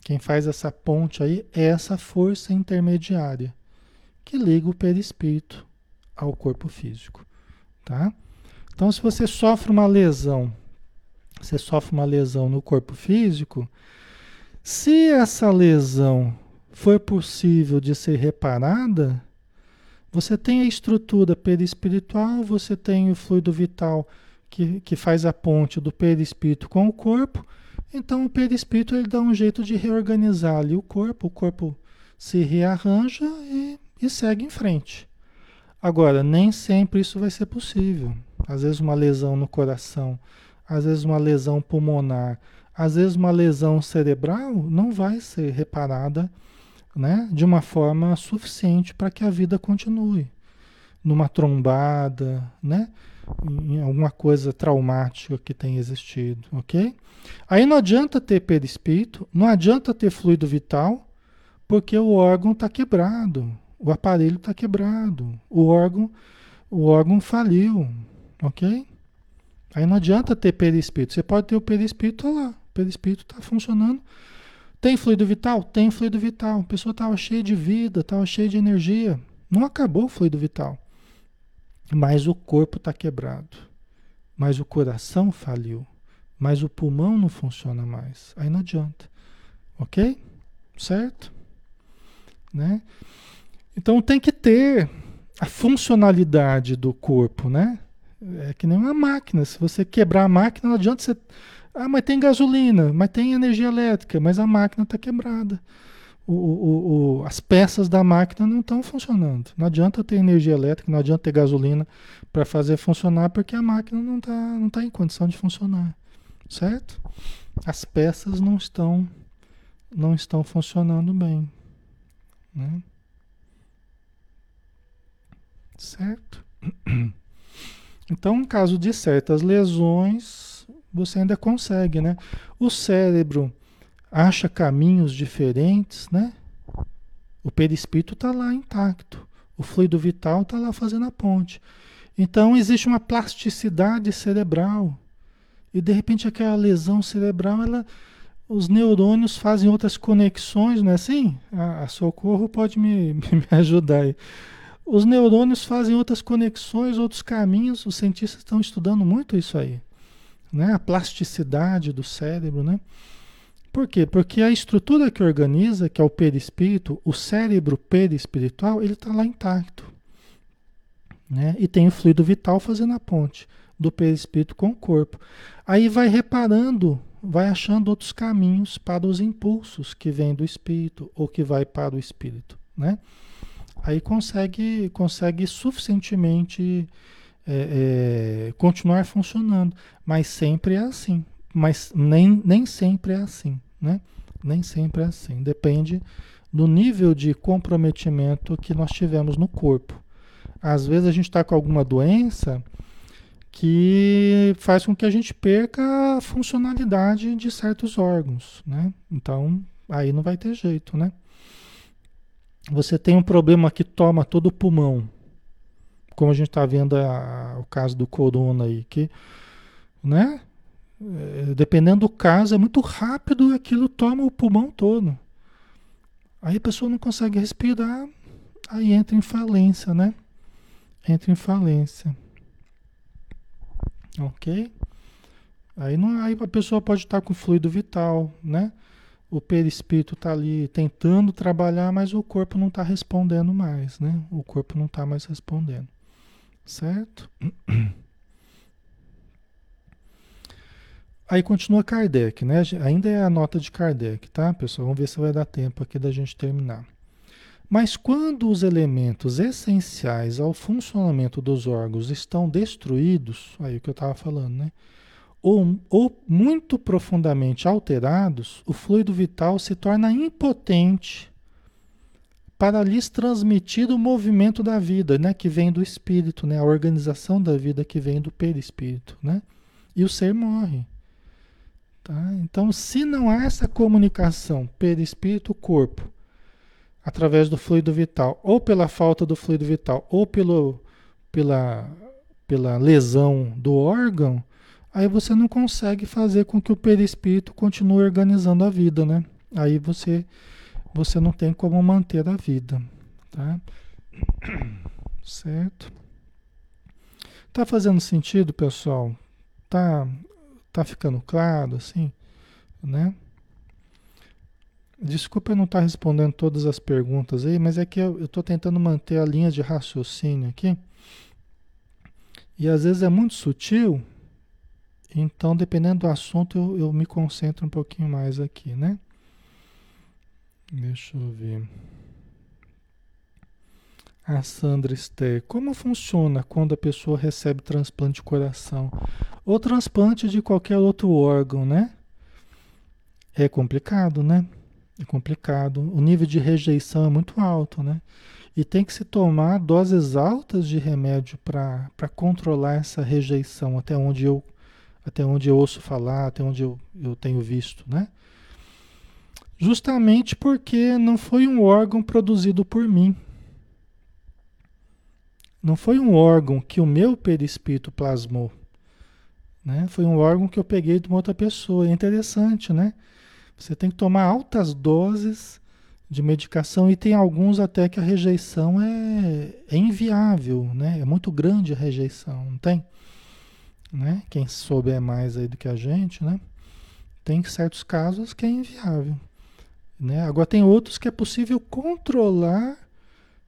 Quem faz essa ponte aí é essa força intermediária que liga o perispírito ao corpo físico, tá? Então, se você sofre uma lesão, você sofre uma lesão no corpo físico, se essa lesão for possível de ser reparada, você tem a estrutura perispiritual, você tem o fluido vital que, que faz a ponte do perispírito com o corpo. Então o perispírito ele dá um jeito de reorganizar ali o corpo, o corpo se rearranja e, e segue em frente. Agora, nem sempre isso vai ser possível. Às vezes uma lesão no coração, às vezes uma lesão pulmonar, às vezes uma lesão cerebral não vai ser reparada né, de uma forma suficiente para que a vida continue. Numa trombada, né, em alguma coisa traumática que tenha existido, ok? Aí não adianta ter perispírito, não adianta ter fluido vital, porque o órgão está quebrado, o aparelho está quebrado, o órgão, o órgão faliu, ok? Aí não adianta ter perispírito. Você pode ter o perispírito lá, perispírito está funcionando tem fluido vital? Tem fluido vital. A pessoa estava cheia de vida, estava cheia de energia. Não acabou o fluido vital. Mas o corpo está quebrado. Mas o coração faliu. Mas o pulmão não funciona mais. Aí não adianta. Ok? Certo? Né? Então tem que ter a funcionalidade do corpo, né? É que nem uma máquina. Se você quebrar a máquina, não adianta você ah, mas tem gasolina, mas tem energia elétrica, mas a máquina está quebrada. O, o, o, as peças da máquina não estão funcionando. Não adianta ter energia elétrica, não adianta ter gasolina para fazer funcionar, porque a máquina não está não tá em condição de funcionar. Certo? As peças não estão, não estão funcionando bem. Né? Certo? Então, no caso de certas lesões, você ainda consegue, né? O cérebro acha caminhos diferentes, né? O perispírito está lá intacto. O fluido vital está lá fazendo a ponte. Então existe uma plasticidade cerebral. E de repente aquela lesão cerebral, ela, os neurônios fazem outras conexões, não é assim? A, a Socorro pode me, me ajudar aí. Os neurônios fazem outras conexões, outros caminhos. Os cientistas estão estudando muito isso aí né? a plasticidade do cérebro. Né? Por quê? Porque a estrutura que organiza, que é o perispírito, o cérebro perispiritual, ele está lá intacto. Né? E tem o fluido vital fazendo a ponte do perispírito com o corpo. Aí vai reparando vai achando outros caminhos para os impulsos que vêm do espírito ou que vai para o espírito, né? Aí consegue, consegue suficientemente é, é, continuar funcionando, mas sempre é assim. Mas nem, nem sempre é assim, né? Nem sempre é assim. Depende do nível de comprometimento que nós tivemos no corpo. Às vezes a gente está com alguma doença que faz com que a gente perca a funcionalidade de certos órgãos, né? Então, aí não vai ter jeito, né? Você tem um problema que toma todo o pulmão, como a gente está vendo a, o caso do corona aí, que, né? É, dependendo do caso, é muito rápido aquilo toma o pulmão todo. Aí a pessoa não consegue respirar, aí entra em falência, né? Entra em falência. Ok? Aí, não, aí a pessoa pode estar com fluido vital, né? O perispírito está ali tentando trabalhar, mas o corpo não está respondendo mais, né? O corpo não está mais respondendo. Certo? Aí continua Kardec, né? Ainda é a nota de Kardec, tá, pessoal? Vamos ver se vai dar tempo aqui da gente terminar. Mas quando os elementos essenciais ao funcionamento dos órgãos estão destruídos, aí o que eu estava falando, né? Ou, ou muito profundamente alterados, o fluido vital se torna impotente para lhes transmitir o movimento da vida, né? Que vem do espírito, né? A organização da vida que vem do perispírito, né? E o ser morre. Tá? Então, se não há essa comunicação perispírito-corpo, através do fluido vital, ou pela falta do fluido vital, ou pelo, pela, pela lesão do órgão, aí você não consegue fazer com que o perispírito continue organizando a vida, né? Aí você, você não tem como manter a vida, tá? Certo? Tá fazendo sentido, pessoal? Tá, tá ficando claro, assim, né? Desculpa eu não estar tá respondendo todas as perguntas aí, mas é que eu estou tentando manter a linha de raciocínio aqui. E às vezes é muito sutil, então dependendo do assunto eu, eu me concentro um pouquinho mais aqui, né? Deixa eu ver. A Sandra Esther, como funciona quando a pessoa recebe transplante de coração? Ou transplante de qualquer outro órgão, né? É complicado, né? É complicado. O nível de rejeição é muito alto, né? E tem que se tomar doses altas de remédio para controlar essa rejeição, até onde eu até onde eu ouço falar, até onde eu, eu tenho visto, né? Justamente porque não foi um órgão produzido por mim. Não foi um órgão que o meu perispírito plasmou. Né? Foi um órgão que eu peguei de uma outra pessoa. É interessante, né? Você tem que tomar altas doses de medicação e tem alguns até que a rejeição é, é inviável, né? É muito grande a rejeição, não tem? Né? Quem souber mais aí do que a gente, né? Tem certos casos que é inviável. Né? Agora tem outros que é possível controlar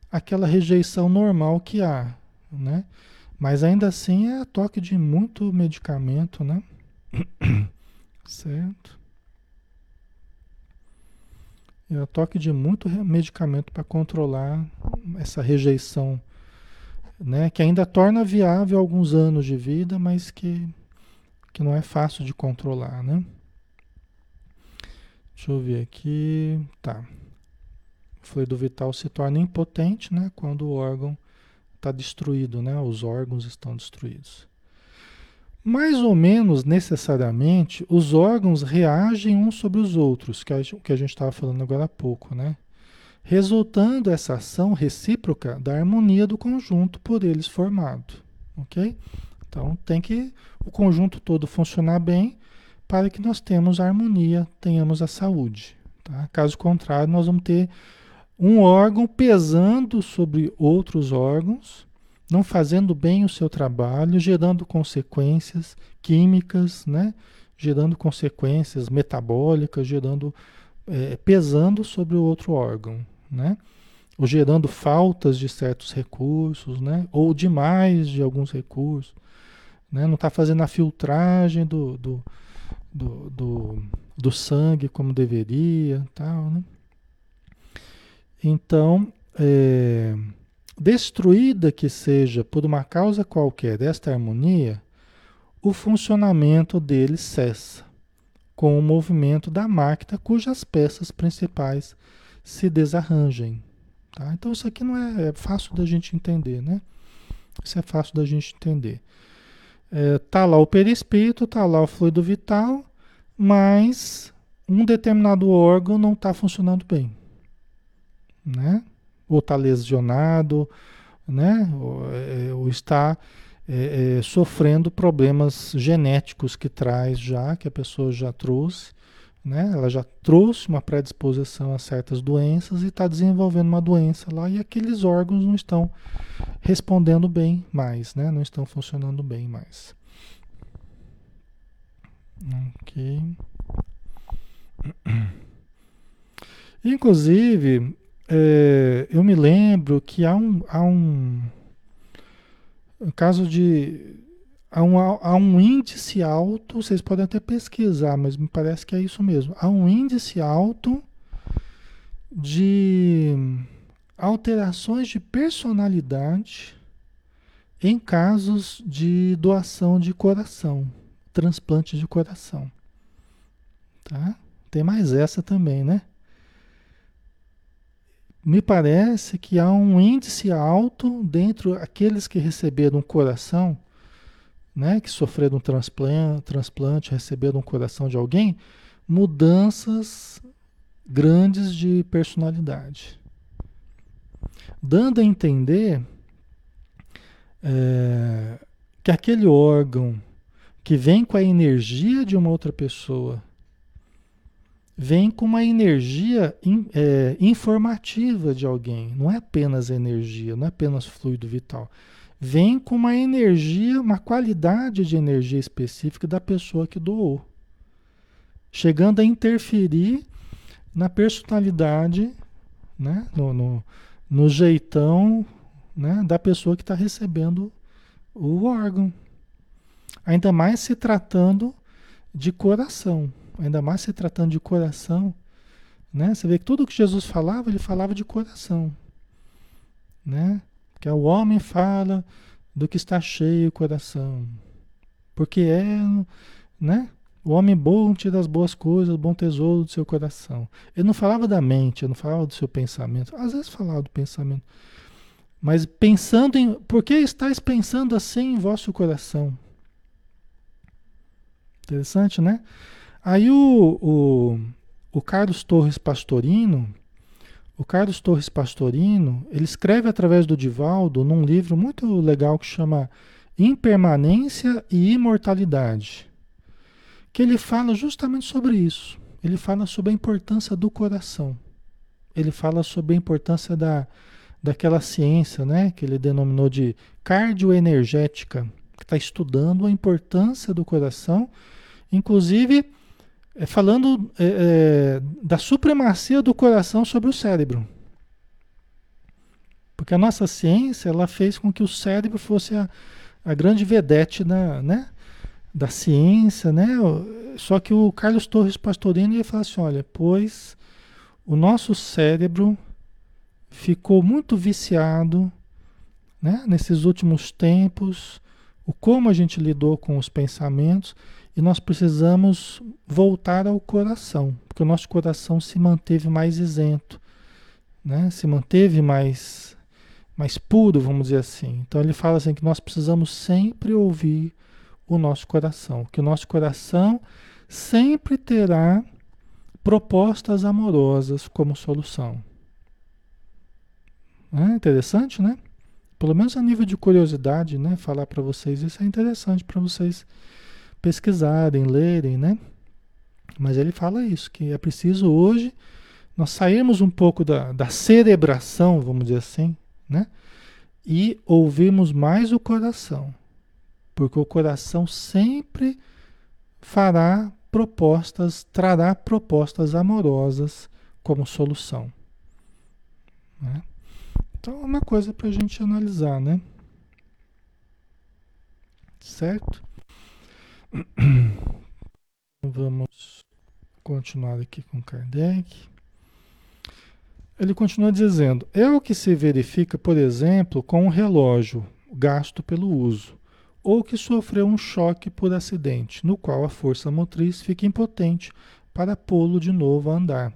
aquela rejeição normal que há, né? Mas ainda assim é toque de muito medicamento, né? certo? É toque de muito medicamento para controlar essa rejeição, né? Que ainda torna viável alguns anos de vida, mas que, que não é fácil de controlar, né? Deixa eu ver aqui. Tá. O fluido vital se torna impotente, né? Quando o órgão está destruído, né? Os órgãos estão destruídos. Mais ou menos necessariamente, os órgãos reagem uns sobre os outros, que é o que a gente estava falando agora há pouco, né? Resultando essa ação recíproca da harmonia do conjunto por eles formado, ok? Então tem que o conjunto todo funcionar bem para que nós tenhamos a harmonia, tenhamos a saúde. Tá? Caso contrário, nós vamos ter um órgão pesando sobre outros órgãos não fazendo bem o seu trabalho, gerando consequências químicas, né? gerando consequências metabólicas, gerando é, pesando sobre o outro órgão, né? ou gerando faltas de certos recursos, né? ou demais de alguns recursos, né? não está fazendo a filtragem do, do, do, do, do sangue como deveria, tal, né? Então, é, destruída que seja por uma causa qualquer esta harmonia, o funcionamento dele cessa com o movimento da máquina cujas peças principais se desarranjem. Tá? Então isso aqui não é, é fácil da gente entender, né? Isso é fácil da gente entender. É, tá lá o perispírito, tá lá o fluido vital, mas um determinado órgão não está funcionando bem, né? Ou está lesionado, né? Ou, é, ou está é, é, sofrendo problemas genéticos que traz já, que a pessoa já trouxe, né? Ela já trouxe uma predisposição a certas doenças e está desenvolvendo uma doença lá e aqueles órgãos não estão respondendo bem mais, né? Não estão funcionando bem mais. Ok. Inclusive, é, eu me lembro que há um, há um, um caso de há um, há um índice alto, vocês podem até pesquisar, mas me parece que é isso mesmo. Há um índice alto de alterações de personalidade em casos de doação de coração, transplante de coração. Tá? Tem mais essa também, né? Me parece que há um índice alto dentro aqueles que receberam coração né, que sofreram um transplante, receberam um coração de alguém, mudanças grandes de personalidade. Dando a entender é, que aquele órgão que vem com a energia de uma outra pessoa, vem com uma energia in, é, informativa de alguém, não é apenas energia, não é apenas fluido vital vem com uma energia, uma qualidade de energia específica da pessoa que doou, chegando a interferir na personalidade, né, no, no, no jeitão né, da pessoa que está recebendo o órgão. Ainda mais se tratando de coração, ainda mais se tratando de coração, né? Você vê que tudo que Jesus falava, ele falava de coração, né? Que o homem fala do que está cheio o coração. Porque é, né? O homem bom tira as boas coisas, o bom tesouro do seu coração. Ele não falava da mente, ele não falava do seu pensamento. Às vezes falava do pensamento. Mas pensando em. Por que estáis pensando assim em vosso coração? Interessante, né? Aí o, o, o Carlos Torres Pastorino, o Carlos Torres Pastorino, ele escreve através do Divaldo num livro muito legal que chama Impermanência e Imortalidade, que ele fala justamente sobre isso. Ele fala sobre a importância do coração. Ele fala sobre a importância da, daquela ciência, né, que ele denominou de cardioenergética, que está estudando a importância do coração, inclusive falando é, é, da supremacia do coração sobre o cérebro. Porque a nossa ciência ela fez com que o cérebro fosse a, a grande vedete da, né, da ciência, né? Só que o Carlos Torres Pastorino ia falar assim, olha, pois o nosso cérebro ficou muito viciado, né, nesses últimos tempos, o como a gente lidou com os pensamentos e nós precisamos voltar ao coração, porque o nosso coração se manteve mais isento, né? se manteve mais, mais puro, vamos dizer assim. Então ele fala assim que nós precisamos sempre ouvir o nosso coração, que o nosso coração sempre terá propostas amorosas como solução. É interessante, né? Pelo menos a nível de curiosidade, né? Falar para vocês isso é interessante para vocês pesquisarem, lerem, né? Mas ele fala isso, que é preciso hoje nós sairmos um pouco da, da cerebração, vamos dizer assim, né? E ouvirmos mais o coração. Porque o coração sempre fará propostas, trará propostas amorosas como solução. Né? Então é uma coisa para a gente analisar, né? Certo? Vamos continuar aqui com Kardec. Ele continua dizendo: é o que se verifica, por exemplo, com um relógio gasto pelo uso, ou que sofreu um choque por acidente, no qual a força motriz fica impotente para pô-lo de novo a andar.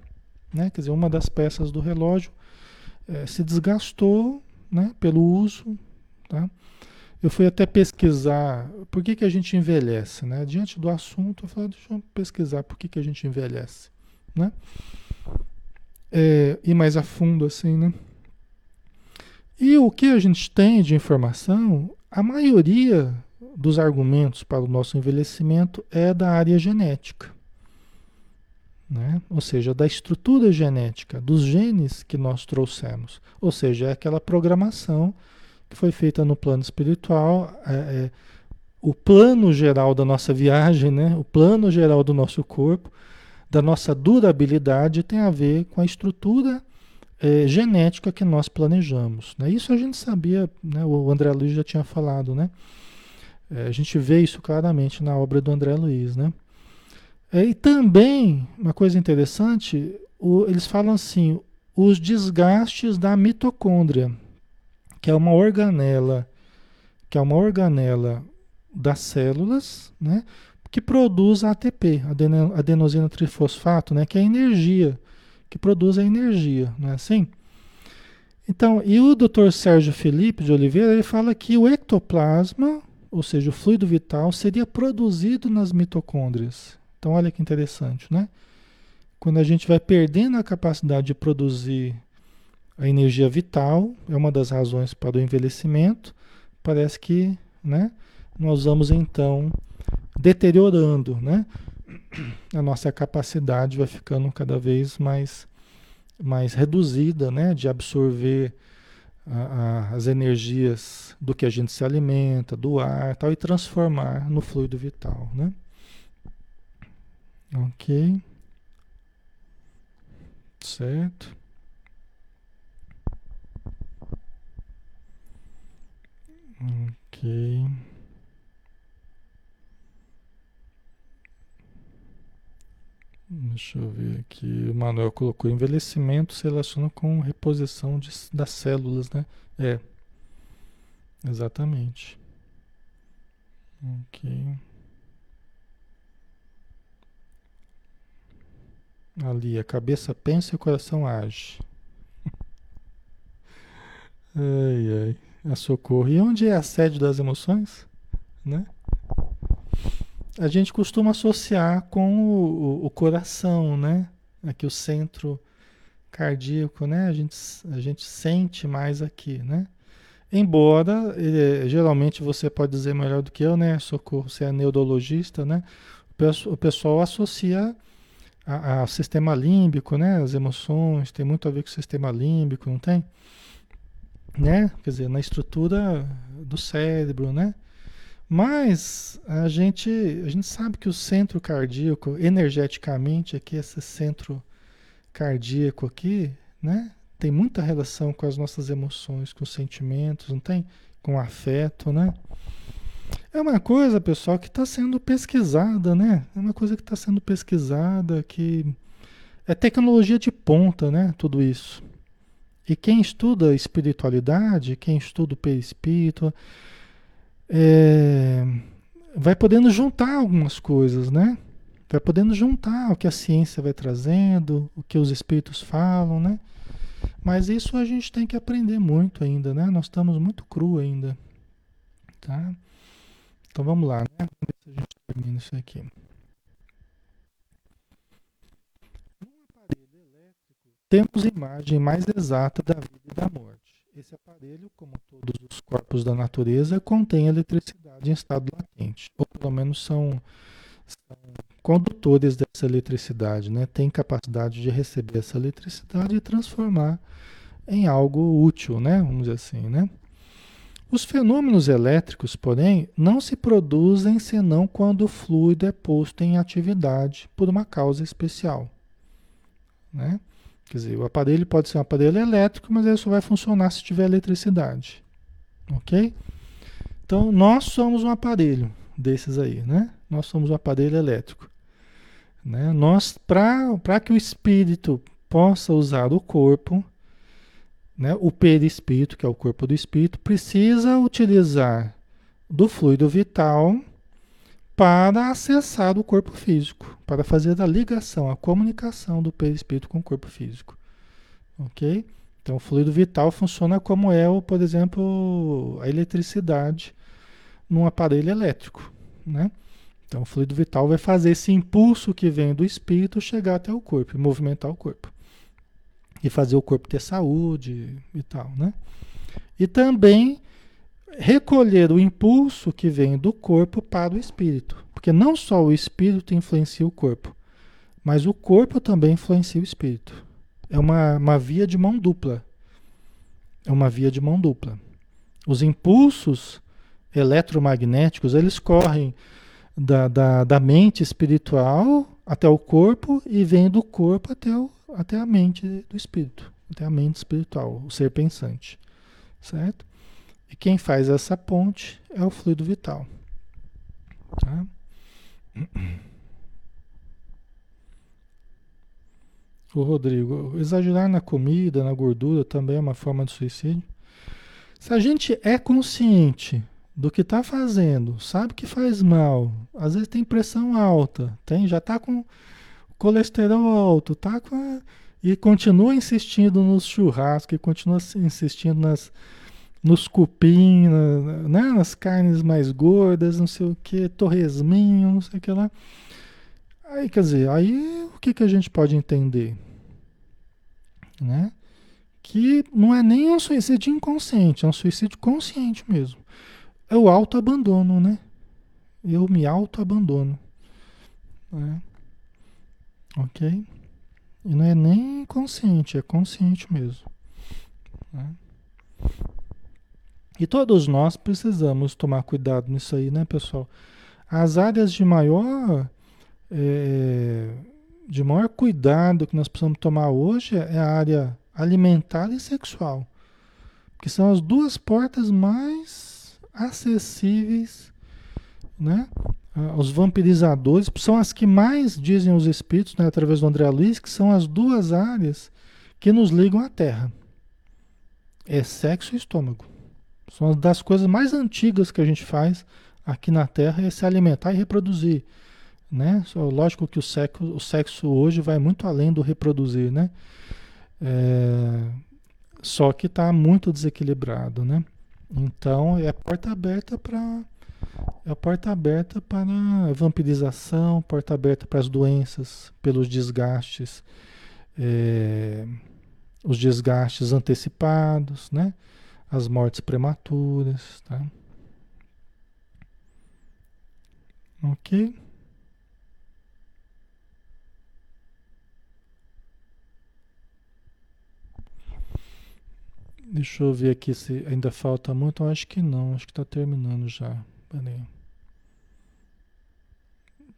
Né? Quer dizer, uma das peças do relógio é, se desgastou né, pelo uso. Tá? Eu fui até pesquisar por que, que a gente envelhece. Né? Diante do assunto, eu falei, deixa eu pesquisar por que, que a gente envelhece. Né? É, ir mais a fundo assim, né? E o que a gente tem de informação, a maioria dos argumentos para o nosso envelhecimento é da área genética. Né? Ou seja, da estrutura genética, dos genes que nós trouxemos. Ou seja, é aquela programação foi feita no plano espiritual, é, é, o plano geral da nossa viagem, né? o plano geral do nosso corpo, da nossa durabilidade, tem a ver com a estrutura é, genética que nós planejamos. Né? Isso a gente sabia, né? o André Luiz já tinha falado, né? É, a gente vê isso claramente na obra do André Luiz, né? É, e também, uma coisa interessante, o, eles falam assim, os desgastes da mitocôndria, que é uma organela, que é uma organela das células, né? Que produz ATP, adenosina trifosfato, né? Que é a energia, que produz a energia, não é assim? Então, e o Dr. Sérgio Felipe de Oliveira, ele fala que o ectoplasma, ou seja, o fluido vital, seria produzido nas mitocôndrias. Então, olha que interessante, né? Quando a gente vai perdendo a capacidade de produzir a energia vital, é uma das razões para o envelhecimento, parece que né, nós vamos então deteriorando, né? A nossa capacidade vai ficando cada vez mais, mais reduzida, né? De absorver a, a, as energias do que a gente se alimenta, do ar tal, e transformar no fluido vital, né? Ok. Certo. Ok. Deixa eu ver aqui. O Manuel colocou envelhecimento se relaciona com reposição de, das células, né? É. Exatamente. Ok. Ali, a cabeça pensa e o coração age. ai, ai. A socorro. E onde é a sede das emoções? Né? A gente costuma associar com o, o coração, né? Aqui o centro cardíaco, né? A gente, a gente sente mais aqui, né? Embora, eh, geralmente você pode dizer melhor do que eu, né? Socorro, você é neurologista, né? O pessoal associa ao sistema límbico, né? As emoções, tem muito a ver com o sistema límbico, não tem? Né? Quer dizer, na estrutura do cérebro, né? Mas a gente, a gente sabe que o centro cardíaco, energeticamente, aqui, esse centro cardíaco aqui, né? Tem muita relação com as nossas emoções, com os sentimentos, não tem? Com afeto, né? É uma coisa, pessoal, que está sendo pesquisada, né? É uma coisa que está sendo pesquisada, que é tecnologia de ponta, né? Tudo isso. E quem estuda espiritualidade, quem estuda o perispírito, é, vai podendo juntar algumas coisas, né? Vai podendo juntar o que a ciência vai trazendo, o que os espíritos falam, né? Mas isso a gente tem que aprender muito ainda, né? Nós estamos muito cru ainda, tá? Então vamos lá, né? Vamos ver se a gente termina isso aqui. No aparelho elétrico, temos imagem mais exata da vida e da morte. Esse aparelho, como todos os corpos da natureza, contém eletricidade em estado latente, ou pelo menos são, são condutores dessa eletricidade, né? Tem capacidade de receber essa eletricidade e transformar em algo útil, né? Vamos dizer assim, né? Os fenômenos elétricos, porém, não se produzem senão quando o fluido é posto em atividade por uma causa especial. Né? Quer dizer, o aparelho pode ser um aparelho elétrico, mas ele só vai funcionar se tiver eletricidade. Ok? Então, nós somos um aparelho desses aí, né? Nós somos um aparelho elétrico. Né? Nós, para que o espírito possa usar o corpo, né, o perispírito, que é o corpo do espírito, precisa utilizar do fluido vital para acessar o corpo físico, para fazer a ligação, a comunicação do perispírito com o corpo físico. Ok? Então, o fluido vital funciona como é, por exemplo, a eletricidade num aparelho elétrico. Né? Então, o fluido vital vai fazer esse impulso que vem do espírito chegar até o corpo, movimentar o corpo. E fazer o corpo ter saúde e tal. Né? E também recolher o impulso que vem do corpo para o espírito. Porque não só o espírito influencia o corpo, mas o corpo também influencia o espírito. É uma, uma via de mão dupla. É uma via de mão dupla. Os impulsos eletromagnéticos, eles correm da, da, da mente espiritual até o corpo e vêm do corpo até, o, até a mente do espírito, até a mente espiritual, o ser pensante. Certo? E quem faz essa ponte é o fluido vital. Tá? O Rodrigo, exagerar na comida, na gordura também é uma forma de suicídio. Se a gente é consciente do que está fazendo, sabe que faz mal, às vezes tem pressão alta, tem, já está com colesterol alto, tá com a, e continua insistindo nos churrascos, e continua insistindo nas, nos cupim, na, né, nas carnes mais gordas, não sei o que, torresminho, não sei o que lá. Aí, quer dizer, aí o que, que a gente pode entender? Né? Que não é nem um suicídio inconsciente, é um suicídio consciente mesmo. É o autoabandono, né? Eu me autoabandono. Né? Ok? E não é nem inconsciente, é consciente mesmo. Né? E todos nós precisamos tomar cuidado nisso aí, né, pessoal? As áreas de maior, é, de maior cuidado que nós precisamos tomar hoje é a área alimentar e sexual. Que são as duas portas mais acessíveis, né? Os vampirizadores são as que mais dizem os espíritos, né, através do André Luiz, que são as duas áreas que nos ligam à Terra. É sexo e estômago. São das coisas mais antigas que a gente faz aqui na Terra é se alimentar e reproduzir. Né? Lógico que o sexo, o sexo hoje vai muito além do reproduzir, né? É, só que está muito desequilibrado, né? Então é a porta aberta para é a porta aberta para vampirização, porta aberta para as doenças, pelos desgastes, é, os desgastes antecipados, né? As mortes prematuras, tá? Ok? Deixa eu ver aqui se ainda falta muito. Eu acho que não, acho que está terminando já. Peraí.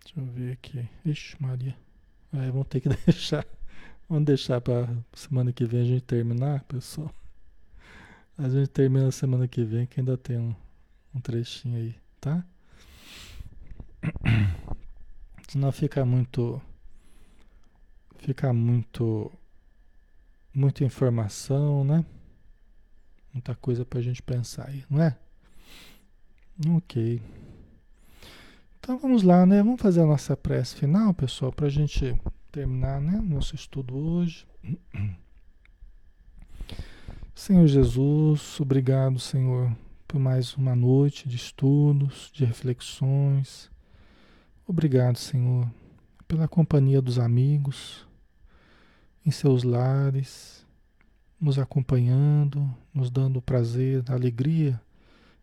Deixa eu ver aqui. Ixi, Maria. Aí vamos ter que deixar. Vamos deixar para semana que vem a gente terminar, pessoal. A gente termina semana que vem, que ainda tem um, um trechinho aí, tá? Senão fica muito. Fica muito. Muita informação, né? Muita coisa pra gente pensar aí, não é? Ok. Então vamos lá, né? Vamos fazer a nossa prece final, pessoal, pra gente terminar, né? Nosso estudo hoje. Senhor Jesus, obrigado, Senhor, por mais uma noite de estudos, de reflexões. Obrigado, Senhor, pela companhia dos amigos em seus lares, nos acompanhando, nos dando o prazer, a alegria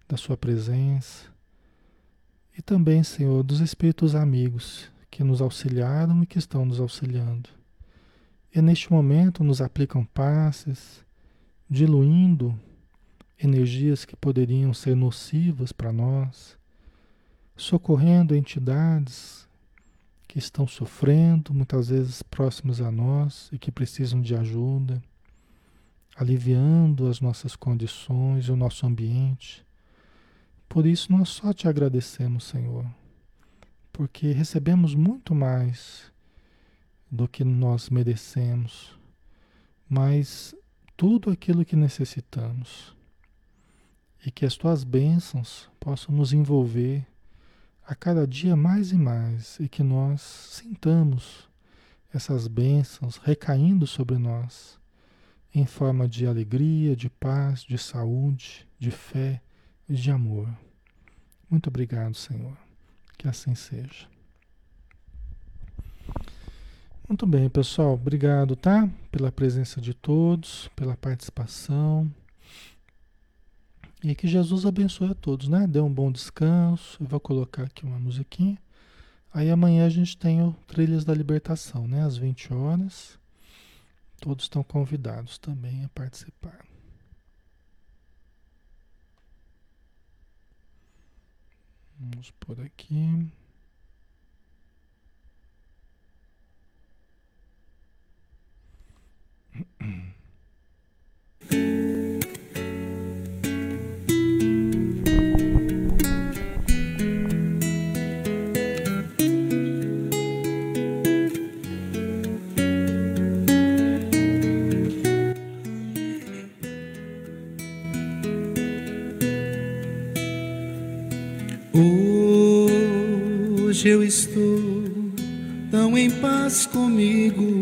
da Sua presença. E também, Senhor, dos espíritos amigos que nos auxiliaram e que estão nos auxiliando. E neste momento nos aplicam passes diluindo energias que poderiam ser nocivas para nós, socorrendo entidades que estão sofrendo, muitas vezes próximas a nós e que precisam de ajuda, aliviando as nossas condições, o nosso ambiente. Por isso nós só te agradecemos, Senhor, porque recebemos muito mais do que nós merecemos, mas tudo aquilo que necessitamos. E que as tuas bênçãos possam nos envolver a cada dia mais e mais e que nós sintamos essas bênçãos recaindo sobre nós em forma de alegria, de paz, de saúde, de fé e de amor. Muito obrigado, Senhor. Que assim seja. Muito bem, pessoal. Obrigado, tá? Pela presença de todos, pela participação. E que Jesus abençoe a todos, né? Dê um bom descanso. Eu vou colocar aqui uma musiquinha. Aí amanhã a gente tem o Trilhas da Libertação, né? Às 20 horas. Todos estão convidados também a participar. Vamos por aqui. Hoje eu estou tão em paz comigo,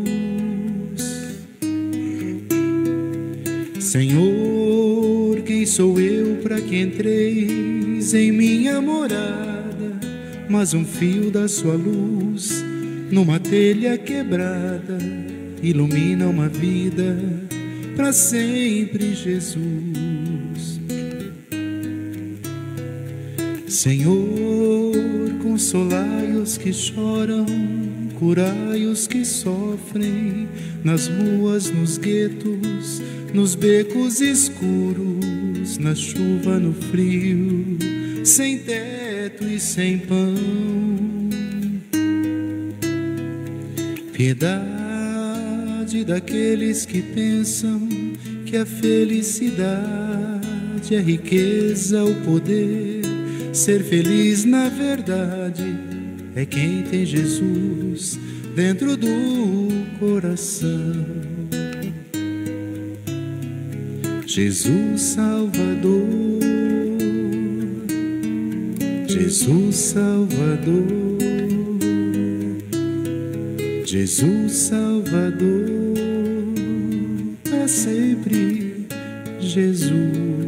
Senhor, quem sou eu para que entreis em minha morada? Mas um fio da sua luz numa telha quebrada ilumina uma vida para sempre, Jesus. Senhor, Consolai os que choram, curai os que sofrem, nas ruas, nos guetos, nos becos escuros, na chuva, no frio, sem teto e sem pão. Piedade daqueles que pensam que a felicidade é riqueza, o poder Ser feliz na verdade é quem tem Jesus dentro do coração. Jesus Salvador, Jesus Salvador, Jesus Salvador, para sempre Jesus.